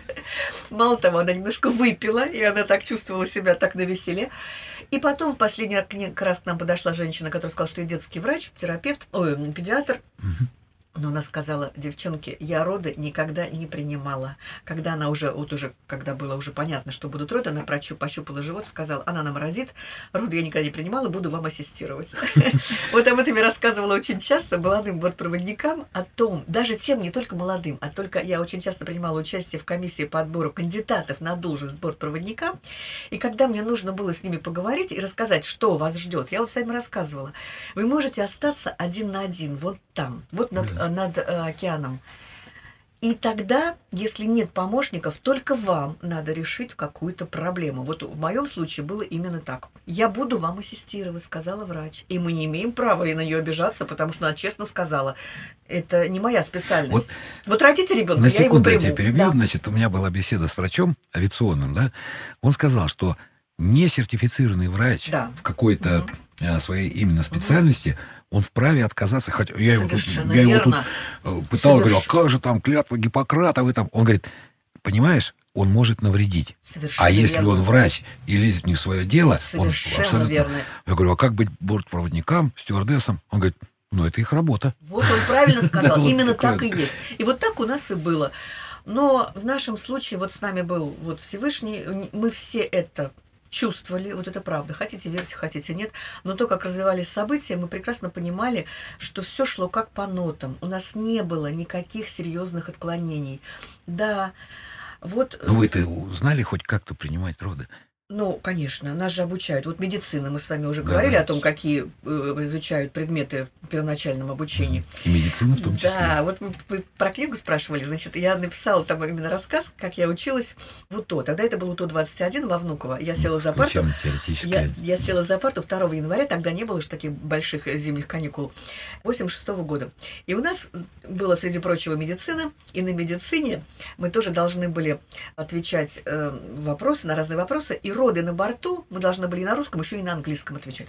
Мало того, она немножко выпила, и она так чувствовала себя так на веселе. И потом в последний раз к нам подошла женщина, которая сказала, что я детский врач, терапевт, ой, педиатр. Но она сказала, девчонки, я роды никогда не принимала. Когда она уже, вот уже, когда было уже понятно, что будут роды, она прощу- пощупала живот, сказала, она нам разит, роды я никогда не принимала, буду вам ассистировать. Вот об этом я рассказывала очень часто молодым бортпроводникам о том, даже тем, не только молодым, а только я очень часто принимала участие в комиссии по отбору кандидатов на должность бортпроводника. И когда мне нужно было с ними поговорить и рассказать, что вас ждет, я вот с вами рассказывала. Вы можете остаться один на один, вот там, вот над, э, над э, океаном. И тогда, если нет помощников, только вам надо решить какую-то проблему. Вот в моем случае было именно так. Я буду вам ассистировать, сказала врач. И мы не имеем права на нее обижаться, потому что она честно сказала, это не моя специальность. Вот, вот родите ребенка, на я его секунду я приму. тебя перебью. Да. Значит, у меня была беседа с врачом авиационным, да. Он сказал, что не сертифицированный врач Да. в какой-то а, своей именно специальности, он вправе отказаться. Хотя я его, тут, Совершенно я его тут э, пытал, говорю, а как же там клятва Гиппократа, вы там... Он говорит, понимаешь, он может навредить. Совершенно А если верно. он врач и лезет не в свое дело, он Совершенно абсолютно... верно. Я говорю, а как быть бортпроводникам, стюардессам? Он говорит, ну это их работа. Вот он правильно сказал, именно так и есть. И вот так у нас и было. Но в нашем случае вот с нами был вот Всевышний, мы все это чувствовали, вот это правда. Хотите верьте, хотите нет. Но то, как развивались события, мы прекрасно понимали, что все шло как по нотам. У нас не было никаких серьезных отклонений. Да, вот... Ну вы-то знали хоть как-то принимать роды? Ну, конечно, нас же обучают. Вот медицина, мы с вами уже Да. говорили о том, какие э, изучают предметы в первоначальном обучении. И медицина в том числе. Да, вот вы, вы про книгу спрашивали, значит, я написала там именно рассказ, как я училась в УТО. Тогда это был УТО-21 во Внуково. Я села за парту. Я, Учебно-теоретическое. я села за парту 2 января, тогда не было же таких больших э, зимних каникул, 86 года. И у нас было, среди прочего, медицина, и на медицине мы тоже должны были отвечать э, вопросы, на разные вопросы, и роды на борту мы должны были и на русском, еще и на английском отвечать.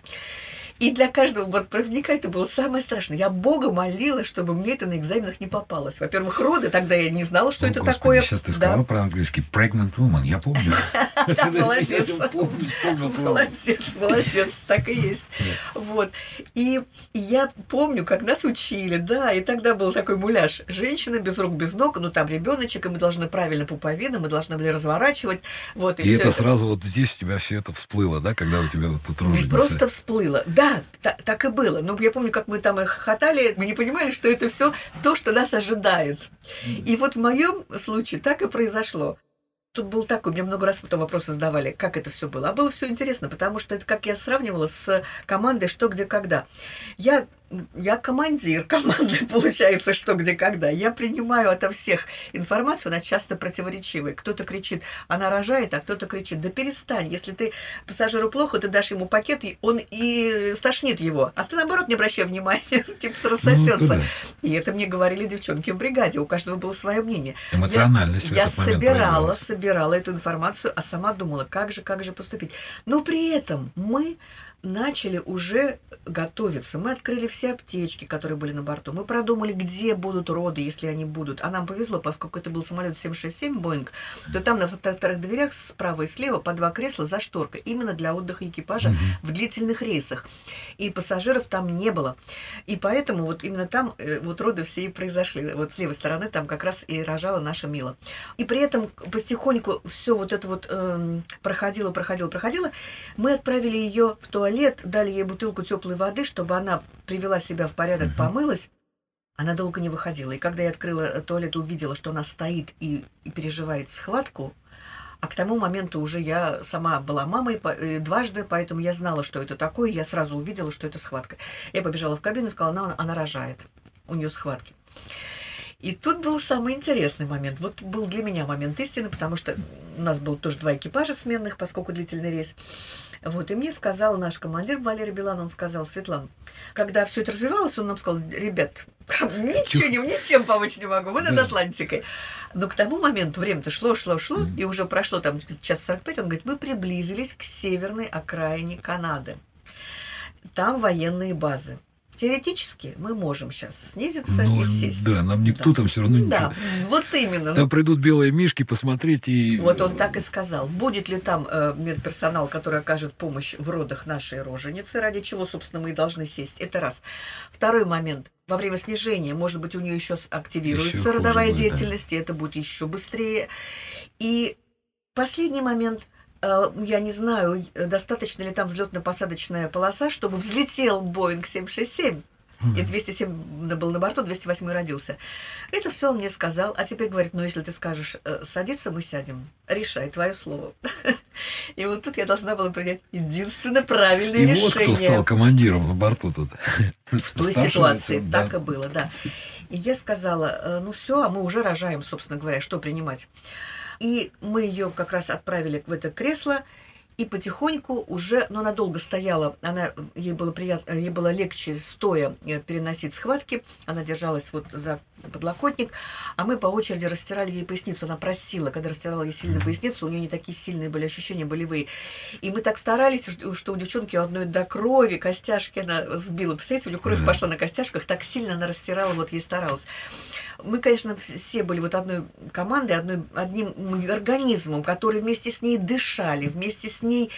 И для каждого бортпроводника это было самое страшное. Я Бога молила, чтобы мне это на экзаменах не попалось. Во-первых, роды, тогда я не знала, что О, это Господи, такое. Сейчас ты Да. сказал про английский pregnant woman, я помню. молодец. Вспомнил слово. Молодец, молодец, так и есть. Вот. И и я помню, как нас учили, да, и тогда был такой муляж. Женщина без рук, без ног, ну там ребеночек, и мы должны правильно пуповину, мы должны были разворачивать. Вот, И всё это сразу вот здесь у тебя все это всплыло, да, когда у тебя вот тут роженица. просто всплыло. Да, та- так и было. Но я помню, как мы там и хохотали, мы не понимали, что это все то, что нас ожидает. И вот в моем случае так и произошло. Тут был такой, мне много раз потом вопросы задавали, как это все было. А было все интересно, потому что это как я сравнивала с командой «Что, где, когда». Я, я командир команды, получается, «Что, где, когда». Я принимаю ото всех информацию, она часто противоречивая. Кто-то кричит, она рожает, а кто-то кричит, да перестань, если ты пассажиру плохо, ты дашь ему пакет, и он и стошнит его. А ты, наоборот, не обращай внимания, типа рассосется. Ну. И это мне говорили девчонки в бригаде, у каждого было свое мнение. Эмоциональность я, я собирала, собирала эту информацию, а сама думала, как же, как же поступить. Но при этом мы начали уже готовиться. Мы открыли все аптечки, которые были на борту. Мы продумали, где будут роды, если они будут. А нам повезло, поскольку это был самолет 767 Боинг, то там на вторых дверях справа и слева по два кресла за шторкой, именно для отдыха экипажа в длительных рейсах. И пассажиров там не было. И поэтому вот именно там э, вот роды все и произошли. Вот с левой стороны там как раз и рожала наша Мила. И при этом потихоньку все вот это вот эм, проходило, проходило, проходило. Мы отправили ее в туалет, дали ей бутылку теплой воды, чтобы она привела себя в порядок, помылась. Она долго не выходила. И когда я открыла туалет и увидела, что она стоит и, и переживает схватку, а к тому моменту уже я сама была мамой э, дважды, поэтому я знала, что это такое. Я сразу увидела, что это схватка. Я побежала в кабину и сказала, она, она рожает. У нее схватки. И тут был самый интересный момент. Вот был для меня момент истины, потому что у нас было тоже два экипажа сменных, поскольку длительный рейс. Вот, и мне сказал наш командир Валерий Билан, он сказал, Светлана, когда все это развивалось, он нам сказал, ребят, ничего, не- ничем помочь не могу, вы над Да. Атлантикой. Но к тому моменту время-то шло, шло, шло, и уже прошло там час 45, он говорит, мы приблизились к северной окраине Канады. Там военные базы. Теоретически мы можем сейчас снизиться Ну, и сесть. да, нам никто там все равно Да, ничего. вот именно. Там придут белые мишки посмотреть и... Вот он так и сказал. Будет ли там э, медперсонал, который окажет помощь в родах нашей роженицы, ради чего, собственно, мы и должны сесть. Это раз. Второй момент. Во время снижения, может быть, у нее еще активируется хуже родовая будет, да. деятельность, и это будет еще быстрее. И последний момент. Э, Я не знаю, э, достаточно ли там взлетно-посадочная полоса, чтобы взлетел Боинг 767. И 207 был на борту, 208 родился. Это все он мне сказал. А теперь говорит, ну если ты скажешь э, садиться, мы сядем. Решай твое слово. И вот тут я должна была принять единственно правильное И решение. вот кто стал командиром на борту тут. В той Старший ситуации да. так и было, да. И я сказала, «Э, ну все, а мы уже рожаем, собственно говоря, что принимать. И мы ее как раз отправили в это кресло, и потихоньку уже, но она долго стояла, она, ей было приятно, ей было легче стоя э, переносить схватки, она держалась вот за подлокотник, а мы по очереди растирали ей поясницу, она просила, когда растирала ей сильно поясницу, у нее не такие сильные были ощущения болевые, и мы так старались, что у девчонки у одной до крови костяшки она сбила, представляете, у нее кровь пошла на костяшках, так сильно она растирала, вот ей старалась. Мы, конечно, все были вот одной командой, одной, одним организмом, который вместе с ней дышали, вместе с ней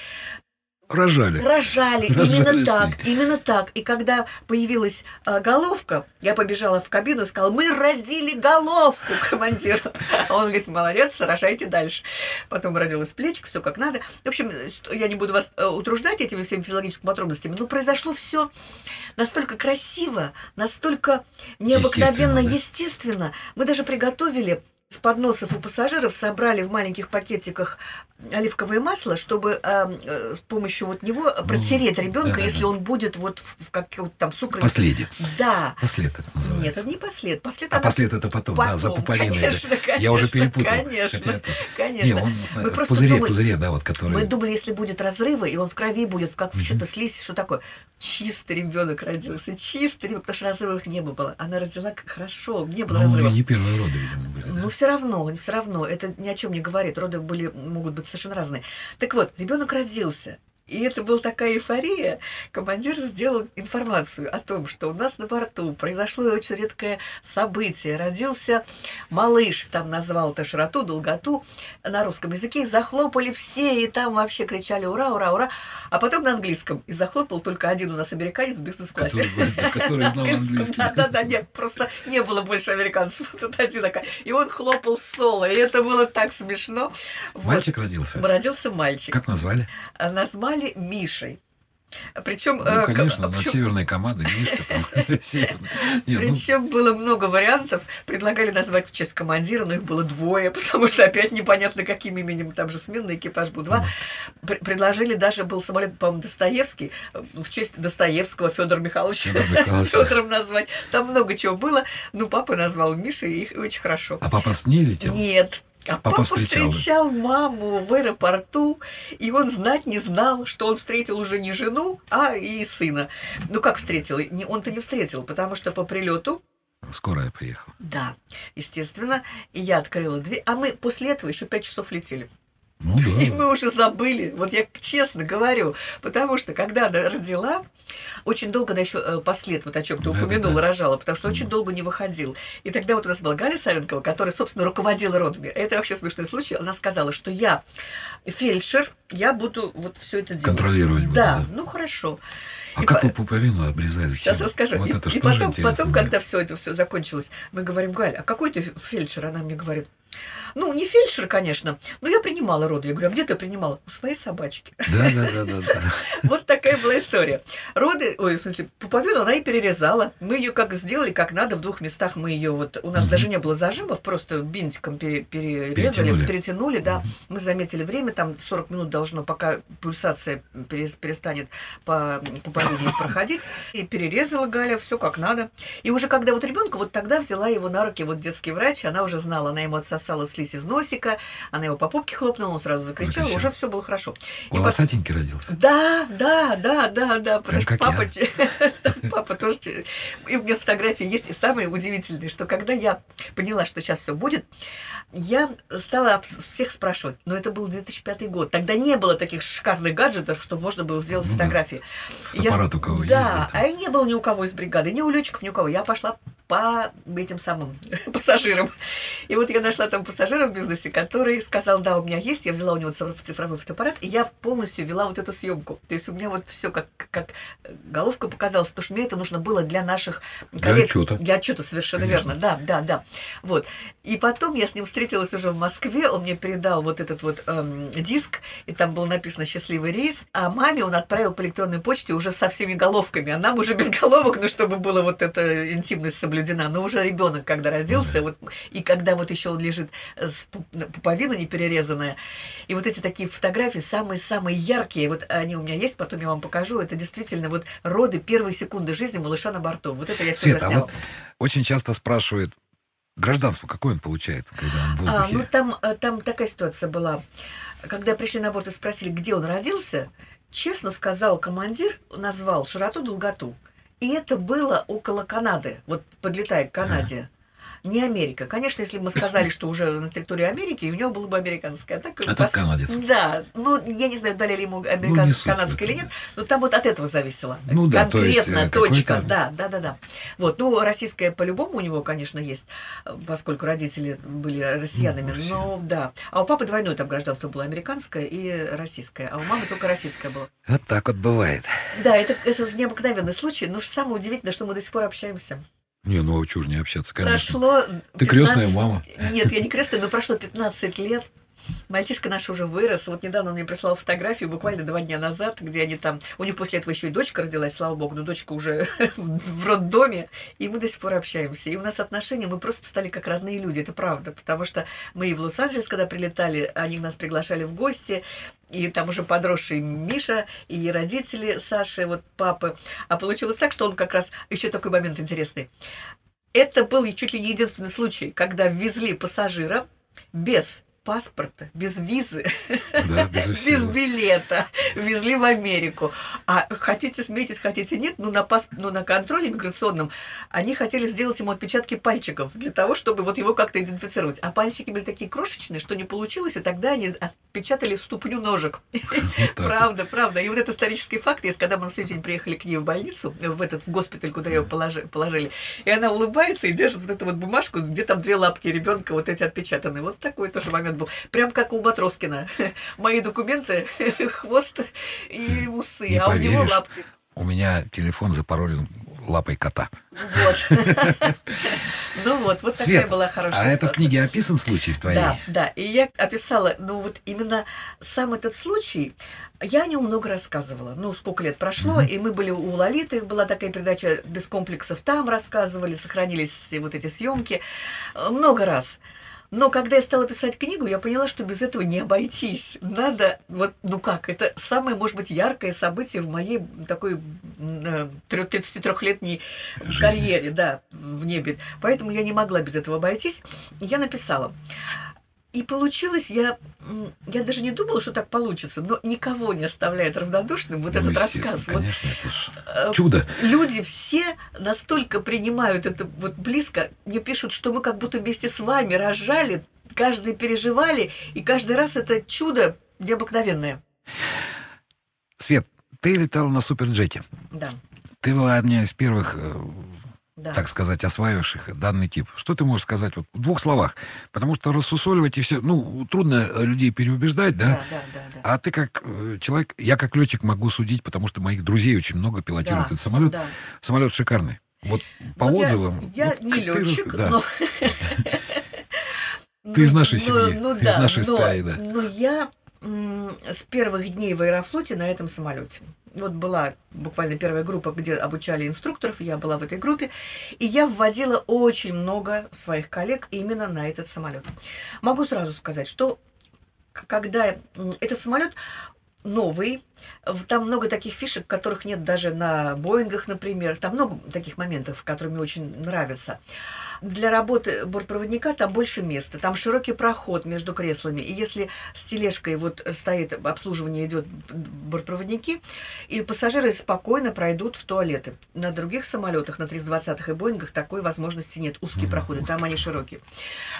Рожали. рожали. Рожали Именно так, именно так. И когда появилась а, головка, я побежала в кабину и сказала, мы родили головку командиру. А он говорит, молодец, рожайте дальше. Потом родилась плечка, все как надо. В общем, я не буду вас э, утруждать этими всеми физиологическими подробностями, но произошло все настолько красиво, настолько необыкновенно Естественно, да. естественно. Мы даже приготовили с подносов у пассажиров собрали в маленьких пакетиках оливковое масло, чтобы э, э, с помощью вот него протереть ребенка, Ну, да-да-да. если он будет вот в, в каком-то там сукрове. Последи. Да. Послед это называется. Нет, это не послед. Послед А она- послед это потом, да, за Потом, пуповиной. да. конечно, Я уже конечно, перепутал. конечно, Хотя это- конечно. Не, он Мы в просто пузыре, думали- пузыре, да, вот который... Мы думали, если будет разрывы, и он в крови будет, как в что-то слизь, что такое. Чистый ребенок родился, чистый ребенок, потому что разрывов не было. Она родила как хорошо, не было Ну, разрывов. не первые роды, видимо, были. да. Ну, все равно, все равно, это ни о чем не говорит. Роды были, могут быть совершенно разные. Так вот, ребенок родился. И это была такая эйфория. Командир сделал информацию о том, что у нас на борту произошло очень редкое событие. Родился малыш, там назвал это широту, долготу на русском языке. И захлопали все, и там вообще кричали «Ура, ура, ура!» А потом на английском. И захлопал только один у нас американец в бизнес-классе. Который, знал английский. Да, да, да, нет, просто не было больше американцев. Тут один такая. И он хлопал соло, и это было так смешно. Вот. Мальчик родился? Родился мальчик. Как назвали? А Назвали Мишей. Причем, Ну, конечно, на северной команды, Мишка там. ну, Причем было много вариантов. Предлагали назвать в честь командира, но их было двое, потому что опять непонятно, каким именем. Там же сменный экипаж был два. Пр- Предложили даже был самолет, по-моему, Достоевский, э, в честь Достоевского Федора Михайловича. Федором назвать. Там много чего было. Ну, папа назвал Мишей, и их очень хорошо. А папа с ней летел? Нет. А Папа папа, встречал, встречал, маму в аэропорту, и он знать не знал, что он встретил уже не жену, а и сына. Ну как встретил? Он-то не встретил, потому что по прилету, Скорая приехала. да, естественно, и я открыла дверь, а мы после этого еще пять часов летели. Ну И да. мы уже забыли, вот я честно говорю, потому что когда она родила, очень долго она еще э, послед, вот о чем ты Да-да-да. упомянула, рожала, потому что очень долго не выходил. И тогда вот у нас была Галя Савенкова, которая, собственно, руководила родами. Это вообще смешной случай. Она сказала, что я фельдшер, я буду вот все это делать. Контролировать буду, Да, да. ну хорошо. А И как по- вы пуповину обрезали? Сейчас чем? расскажу. Вот и это и же потом, потом да. когда все это все закончилось, мы говорим, Галь, а какой ты фельдшер? Она мне говорит, ну, не фельдшер, конечно, но я принимала роды. Я говорю, а где ты принимала? У своей собачки. Да, да, да, да, да. Вот такая была история. Роды, ой, в смысле, пуповину она и перерезала. Мы ее как сделали, как надо, в двух местах мы ее вот, у нас даже не было зажимов, просто бинтиком пере- перерезали, Перетянули. перетянули, да. Мы заметили время, там 40 минут должно, пока пульсация перес- перестанет по пуповине проходить. И перерезала Галя, все как надо. И уже когда вот ребенка, вот тогда взяла его на руки вот детский врач, она уже знала, она ему отсосала слизь из носика, она его по попке хлопнула, он сразу закричал, Закричал. уже все было хорошо. И потом- Волосатенький родился. да, да, да, да, да, что как папа, ч- папа тоже, и у меня фотографии есть, и самое удивительное, что когда я поняла, что сейчас все будет, я стала всех спрашивать, но это был 2005 год, тогда не было таких шикарных гаджетов, чтобы можно было сделать Ну да. фотографии. И я Фотоаппарат у кого есть, Да, да. а и не было ни у кого из бригады, ни у летчиков, ни у кого. Я пошла по этим самым пассажирам. И вот я нашла там пассажира в бизнесе, который сказал, да, у меня есть, я взяла у него цифр- цифровой фотоаппарат, и я полностью вела вот эту съемку. То есть у меня вот все как, как головка показалась, потому что мне это нужно было для наших Для отчёта. Для отчета, совершенно Конечно. верно. Да, да, да. Вот. И потом я с ним встретилась уже в Москве, он мне передал вот этот вот эм, диск, и там было написано «Счастливый рейс», а маме он отправил по электронной почте уже со всеми головками, а нам уже без головок, ну, чтобы было вот эта интимность соблюдена. но уже ребенок, когда родился, вот, и когда вот еще он лежит с пуп- пуповина не перерезанная, и вот эти такие фотографии самые-самые яркие, вот они у меня есть, потом я вам покажу, это действительно вот роды первой секунды жизни малыша на борту. Вот это я все Свет, а засняла. вот очень часто спрашивают, гражданство какое он получает, когда он в А, ну там, э, там такая ситуация была. Когда пришли на борт и спросили, где он родился, честно сказал командир, назвал широту, долготу. И это было около Канады, вот подлетая к Канаде. Не Америка. Конечно, если бы мы сказали, что уже на территории Америки, у него было бы американское. А так, А так канадец. Да. Ну, я не знаю, дали ли ему Ну, американское, суть канадское или нет, но там вот от этого зависело. Ну да, то есть, Конкретно, э, точка. Да, да, да, да. Вот, ну, российское по-любому у него, конечно, есть, поскольку родители были россиянами. Ну, но да. А у папы двойное там гражданство было американское и российское, а у мамы только российское было. Вот так вот бывает. Да, это, это необыкновенный случай, но самое удивительное, что мы до сих пор общаемся. Не, ну а чего не общаться, конечно. Прошло... Ты крестная мама. Нет, я не крестная, но прошло 15 лет. Мальчишка наш уже вырос. Вот недавно он мне прислал фотографию, буквально два дня назад, где они там... У них после этого еще и дочка родилась, слава богу, но дочка уже в роддоме. И мы до сих пор общаемся. И у нас отношения, мы просто стали как родные люди, это правда. Потому что мы и в Лос-Анджелес, когда прилетали, они нас приглашали в гости. И там уже подросший Миша, и родители Саши, вот папы. А получилось так, что он как раз... Еще такой момент интересный. Это был чуть ли не единственный случай, когда ввезли пассажира без паспорта, без визы, Да, без билета, везли в Америку. А хотите смейтесь, хотите нет, ну на, пасп... ну на контроле миграционном они хотели сделать ему отпечатки пальчиков для того, чтобы вот его как-то идентифицировать. А пальчики были такие крошечные, что не получилось, и тогда они отпечатали ступню ножек. Правда, правда. И вот этот исторический факт есть, когда мы на следующий день приехали к ней в больницу, в этот в госпиталь, куда ее положи- положили, и она улыбается и держит вот эту вот бумажку, где там две лапки ребенка вот эти отпечатаны. Вот такой тоже момент был. Прям как у Матроскина. Мои документы, хвост и усы, Не а у него поверишь. лапки. У меня телефон запаролен лапой кота. Вот. Ну вот, вот такая была хорошая а это в книге описан случай в твоей? Да, да. И я описала, ну вот именно сам этот случай, я о нем много рассказывала. Ну, сколько лет прошло, и мы были у Лолиты, была такая передача «Без комплексов», там рассказывали, сохранились все вот эти съемки много раз. Но когда я стала писать книгу, я поняла, что без этого не обойтись. Надо, вот, ну как, это самое, может быть, яркое событие в моей такой э, 33-летней Жизни. карьере, да, в небе. Поэтому я не могла без этого обойтись. Я написала. И получилось, я, я даже не думала, что так получится, но никого не оставляет равнодушным вот Ну, этот рассказ. Вот, Конечно, это ж э, чудо. Люди все настолько принимают это вот близко, мне пишут, что мы как будто вместе с вами рожали, каждый переживали, и каждый раз это чудо необыкновенное. Свет, ты летал на суперджете. Да, Ты была одна из первых, э, да. так сказать, осваивавших данный тип. Что ты можешь сказать вот, в двух словах? Потому что рассусоливать и все, ну, трудно э, людей переубеждать, да? да, да, да, да. А ты как э, человек, я как летчик могу судить, потому что моих друзей очень много пилотируют Да, этот самолет. да. Самолет шикарный. Вот по Ну, я- отзывам. Я, вот не ты летчик, рас- да. но... Ты из нашей Ну, семьи, ну из да, нашей но- стаи, да. Но я с первых дней в Аэрофлоте на этом самолете. Вот была буквально первая группа, где обучали инструкторов, я была в этой группе, и я вводила очень много своих коллег именно на этот самолет. Могу сразу сказать, что когда этот самолет новый, там много таких фишек, которых нет даже на Боингах, например. Там много таких моментов, которые мне очень нравятся. Для работы бортпроводника там больше места, там широкий проход между креслами. И если с тележкой вот стоит обслуживание, идет бортпроводники, и пассажиры спокойно пройдут в туалеты. На других самолетах, на 320-х и Боингах такой возможности нет. Узкие проходы, там они широкие.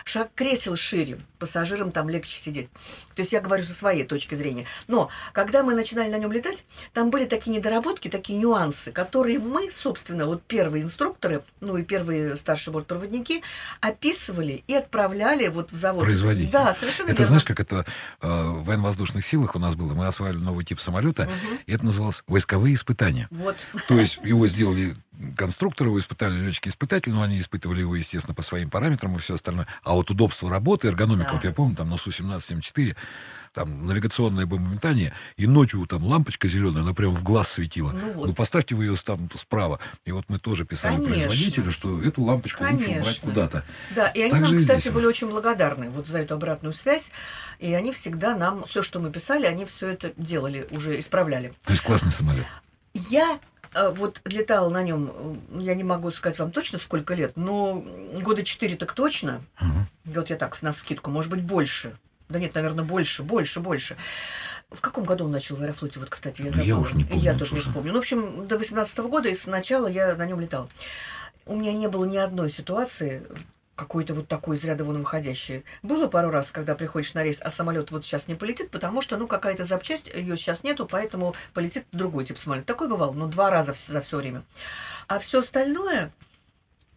Шаг кресел шире, пассажирам там легче сидеть. То есть я говорю со своей точки зрения. Но когда мы начинали на нем летать, там были такие недоработки, такие нюансы, которые мы, собственно, вот первые инструкторы, ну и первые старшие бортпроводники, описывали и отправляли вот в завод. Производитель. Да, совершенно Это верно. знаешь, как это э, в военно-воздушных силах у нас было? Мы осваивали новый тип самолета, Мгм. и это называлось войсковые испытания. Вот. То есть его сделали конструкторы его испытали, летчики-испытатели, но они испытывали его, естественно, по своим параметрам и все остальное. А вот удобство работы, эргономика, Да. вот я помню, там на Су-17-М4, там навигационное бомбометание, и ночью там лампочка зеленая, она прям в глаз светила. Ну вот. Ну, поставьте вы ее там справа. И вот мы тоже писали Конечно. производителю, что эту лампочку лучше убрать Конечно. куда-то. Да, и они Так нам, кстати, здесь. были очень благодарны вот за эту обратную связь. И они всегда нам, все, что мы писали, они все это делали, уже исправляли. То есть классный самолет. Я э, вот летала на нем, я не могу сказать вам точно сколько лет, но года четыре так точно. Мгм. Вот я так, на скидку, может быть, больше. Да нет, наверное, больше, больше, больше. В каком году он начал в Аэрофлоте, вот, кстати, я Ну, я забыла. уж не помню, Я тоже не вспомню. Ну, в общем, до 18 года и сначала я на нем летала. У меня не было ни одной ситуации, какой-то вот такой из ряда вон выходящей. Было пару раз, когда приходишь на рейс, а самолет вот сейчас не полетит, потому что, ну, какая-то запчасть, ее сейчас нету, поэтому полетит другой тип самолета. Такое бывало, ну, два раза за все время. А все остальное,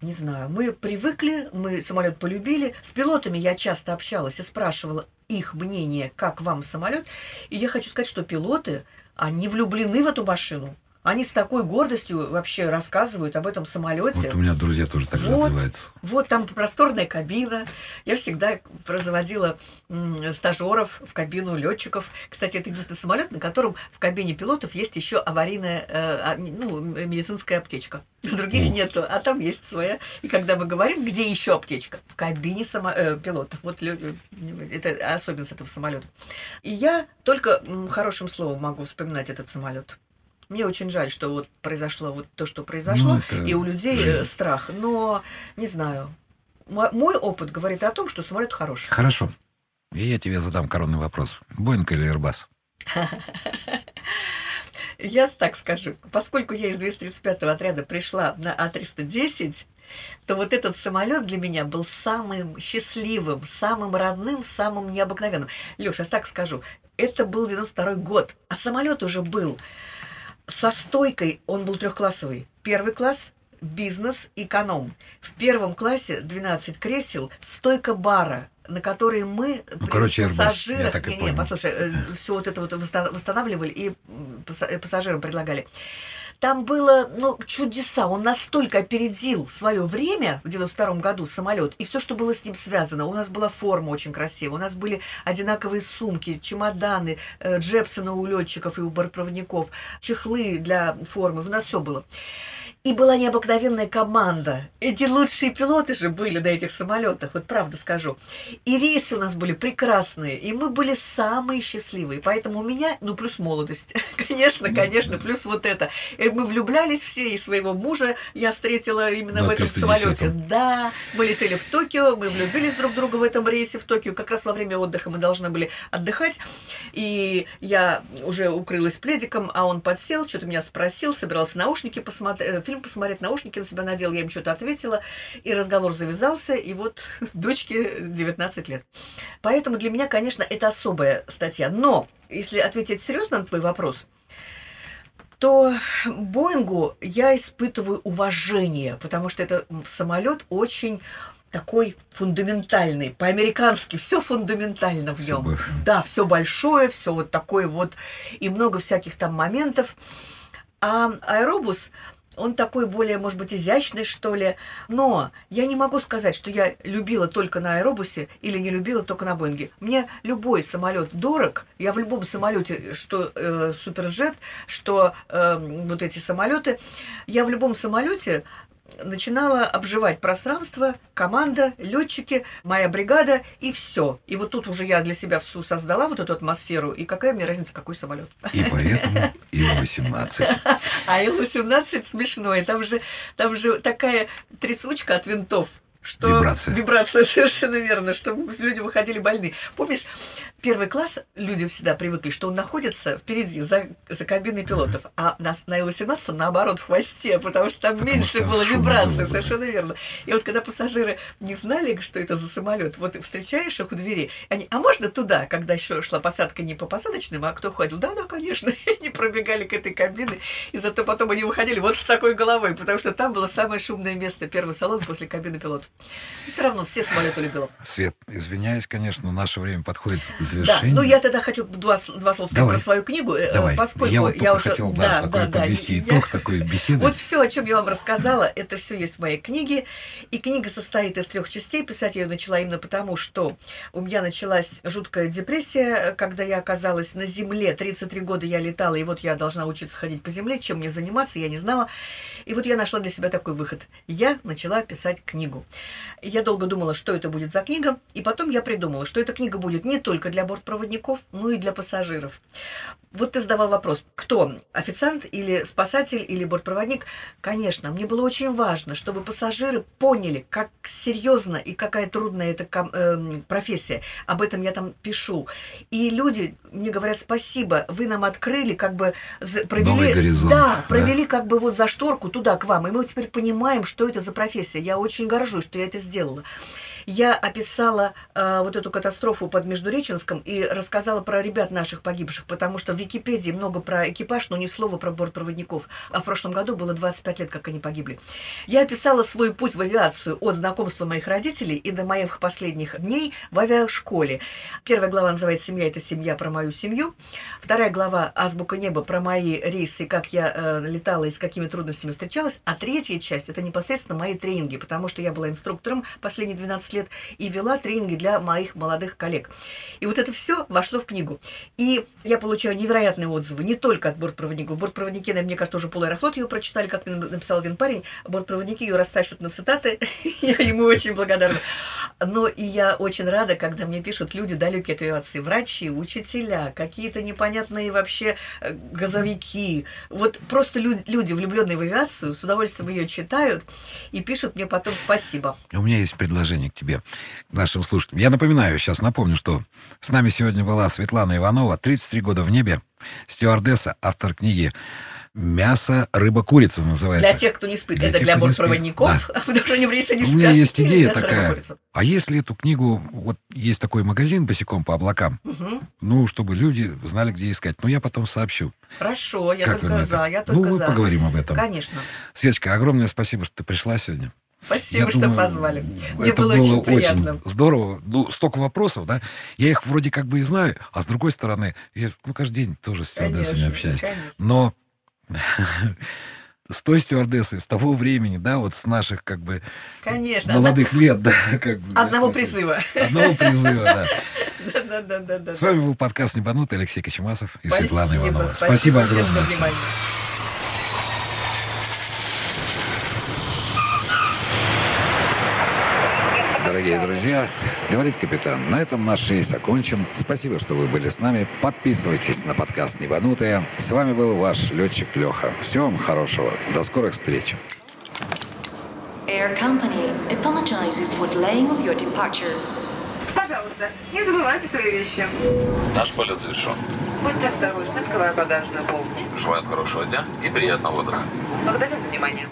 не знаю, мы привыкли, мы самолет полюбили. С пилотами я часто общалась и спрашивала их мнение, как вам самолет. И я хочу сказать, что пилоты, они влюблены в эту машину. Они с такой гордостью вообще рассказывают об этом самолете. Вот у меня друзья тоже так Вот. отзываются. Вот там просторная кабина. Я всегда разводила стажеров в кабину летчиков. Кстати, это единственный самолет, на котором в кабине пилотов есть еще аварийная, э, а, ну, медицинская аптечка. Других О. нету, а там есть своя. И когда мы говорим, где еще аптечка? В кабине само- э, пилотов. Вот это особенность этого самолета. И я только хорошим словом могу вспоминать этот самолет. Мне очень жаль, что вот произошло вот то, что произошло, Ну, это и у людей э, жизнь. страх. Но не знаю. Мо- Мой опыт говорит о том, что самолет хороший. Хорошо. И я тебе задам коронный вопрос. Боинг или Airbus? Я так скажу, поскольку я из 235-го отряда пришла на А310, то вот этот самолет для меня был самым счастливым, самым родным, самым необыкновенным. Леша, я так скажу, это был 92 год, а самолет уже был со стойкой, он был трехклассовый. Первый класс бизнес, эконом. В первом классе 12 кресел, стойка бара, на которой мы Ну, короче, пассажирах... так Не, не, послушай, все вот это вот восста- восстанавливали и э, пассажирам предлагали. Там было, ну, чудеса. Он настолько опередил свое время в 92 году самолет и все, что было с ним связано. У нас была форма очень красивая, у нас были одинаковые сумки, чемоданы, э, джепсоны у летчиков и у бортпроводников, чехлы для формы. У нас все было. И была необыкновенная команда. Эти лучшие пилоты же были на этих самолетах, вот правда скажу. И рейсы у нас были прекрасные, и мы были самые счастливые. Поэтому у меня, ну, плюс молодость, конечно, конечно, плюс вот это. И мы влюблялись все, и своего мужа я встретила именно На в этом 310-м. самолете. Да, мы летели в Токио, мы влюбились друг в друга в этом рейсе в Токио. Как раз во время отдыха мы должны были отдыхать. И я уже укрылась пледиком, а он подсел, что-то меня спросил, собирался наушники посмотреть, фильм посмотреть, наушники на себя надел, я им что-то ответила, и разговор завязался, и вот дочке 19 лет. Поэтому для меня, конечно, это особая статья. Но, если ответить серьезно на твой вопрос, то Боингу я испытываю уважение, потому что это самолет очень такой фундаментальный, по-американски, все фундаментально в нем. большое. Да, все большое, все вот такое вот, и много всяких там моментов. А аэробус, он такой более, может быть, изящный, что ли. Но я не могу сказать, что я любила только на аэробусе или не любила только на Боинге. Мне любой самолет дорог. Я в любом самолете, что э, суперджет, что э, вот эти самолеты, я в любом самолете начинала обживать пространство, команда, летчики, моя бригада и все. И вот тут уже я для себя всю создала вот эту атмосферу. И какая мне разница, какой самолет? И поэтому Ил-18. А Ил-18 смешной. Там же, там же такая трясучка от винтов. Что Вибрация. Вибрация, совершенно верно, что люди выходили больны. Помнишь, первый класс люди всегда привыкли, что он находится впереди, за, за кабиной пилотов, а на, на Ил-18 наоборот в хвосте, потому что там Потому меньше что было вибрации, было, совершенно верно. И вот когда пассажиры не знали, что это за самолет, вот встречаешь их у двери, они, а можно туда, когда еще шла посадка не по посадочным, а кто ходил? Да, да, конечно. И они пробегали к этой кабине, и зато потом они выходили вот с такой головой, потому что там было самое шумное место, первый салон после кабины пилотов. Все равно все самолеты любила. Свет, извиняюсь, конечно, наше время подходит к завершение. Да, ну я тогда хочу два, два слова сказать Давай. про свою книгу, э, Давай. поскольку я вот только уже... хотел да, такой подвести я- итог такой беседы. Вот все, о чем я вам рассказала, это все есть в моей книге. И книга состоит из трех частей. Писать я ее начала именно потому, что у меня началась жуткая депрессия, когда я оказалась на земле. 33 года я летала, и вот я должна учиться ходить по земле. Чем мне заниматься, я не знала. И вот я нашла для себя такой выход. Я начала писать книгу. Я долго думала, что это будет за книга, и потом я придумала, что эта книга будет не только для бортпроводников, но и для пассажиров. Вот ты задавал вопрос, кто? Официант или спасатель или бортпроводник? Конечно, мне было очень важно, чтобы пассажиры поняли, как серьезно и какая трудная эта эм, профессия. Об этом я там пишу. И люди мне говорят спасибо, вы нам открыли, как бы провели, Новый горизонт, да, да. провели как бы вот за шторку туда к вам, и мы теперь понимаем, что это за профессия. Я очень горжусь, что я это сделала. Я описала э, вот эту катастрофу под Междуреченском и рассказала про ребят наших погибших, потому что в Википедии много про экипаж, но ни слова про бортпроводников. А в прошлом году было 25 лет, как они погибли. Я описала свой путь в авиацию от знакомства моих родителей и до моих последних дней в авиашколе. Первая глава называется «Семья – это семья про мою семью». Вторая глава «Азбука неба» про мои рейсы, как я э, летала и с какими трудностями встречалась. А третья часть – это непосредственно мои тренинги, потому что я была инструктором последние 12 лет и вела тренинги для моих молодых коллег. И вот это все вошло в книгу. И я получаю невероятные отзывы не только от бортпроводников. Бортпроводники, мне кажется, уже полаэрофлот ее прочитали, как написал один парень. Бортпроводники ее растащат на цитаты. Я ему очень благодарна. Но и я очень рада, когда мне пишут люди далекие от авиации. Врачи, учителя, какие-то непонятные вообще э, газовики. Вот просто лю- люди, влюбленные в авиацию, с удовольствием ее читают и пишут мне потом спасибо. У меня есть предложение к тебе, к нашим слушателям. Я напоминаю, сейчас напомню, что с нами сегодня была Светлана Иванова, 33 года в небе, стюардесса, автор книги «Мясо, рыба, курица» называется. Для тех, кто не спит, Для это тех, для бортпроводников, потому что они в рейсе не У меня есть идея Мясо, такая. А если эту книгу, вот есть такой магазин босиком по облакам, Мгм. ну, чтобы люди знали, где искать. Ну, я потом сообщу. Хорошо, я Как только за, я Ну, только мы за. поговорим об этом. Конечно. Светочка, огромное спасибо, что ты пришла сегодня. Спасибо, Я что думаю, позвали. Мне это было, очень приятно. здорово. Ну, столько вопросов, да. Я их вроде как бы и знаю, а с другой стороны, я ну, каждый день тоже с стюардессами общаюсь. конечно. Но с той стюардессой, с того времени, да, вот с наших как бы Конечно. молодых лет, да, как бы. Одного очень- призыва. Одного призыва, да. Да, да, да, да. С вами был подкаст «Небанутый» Алексей Кочемасов и Светлана Иванова. Спасибо огромное. за внимание. Дорогие друзья, говорит капитан, на этом наш рейс окончен. Спасибо, что вы были с нами. Подписывайтесь на подкаст «Небанутые». С вами был ваш летчик Леха. Всего вам хорошего. До скорых встреч. Air Company apologizes for delaying of your departure. Пожалуйста, не забывайте свои вещи. Наш полет завершен. Будьте осторожны, открывая багажную полку. Желаем хорошего дня и приятного утра. Благодарю за внимание.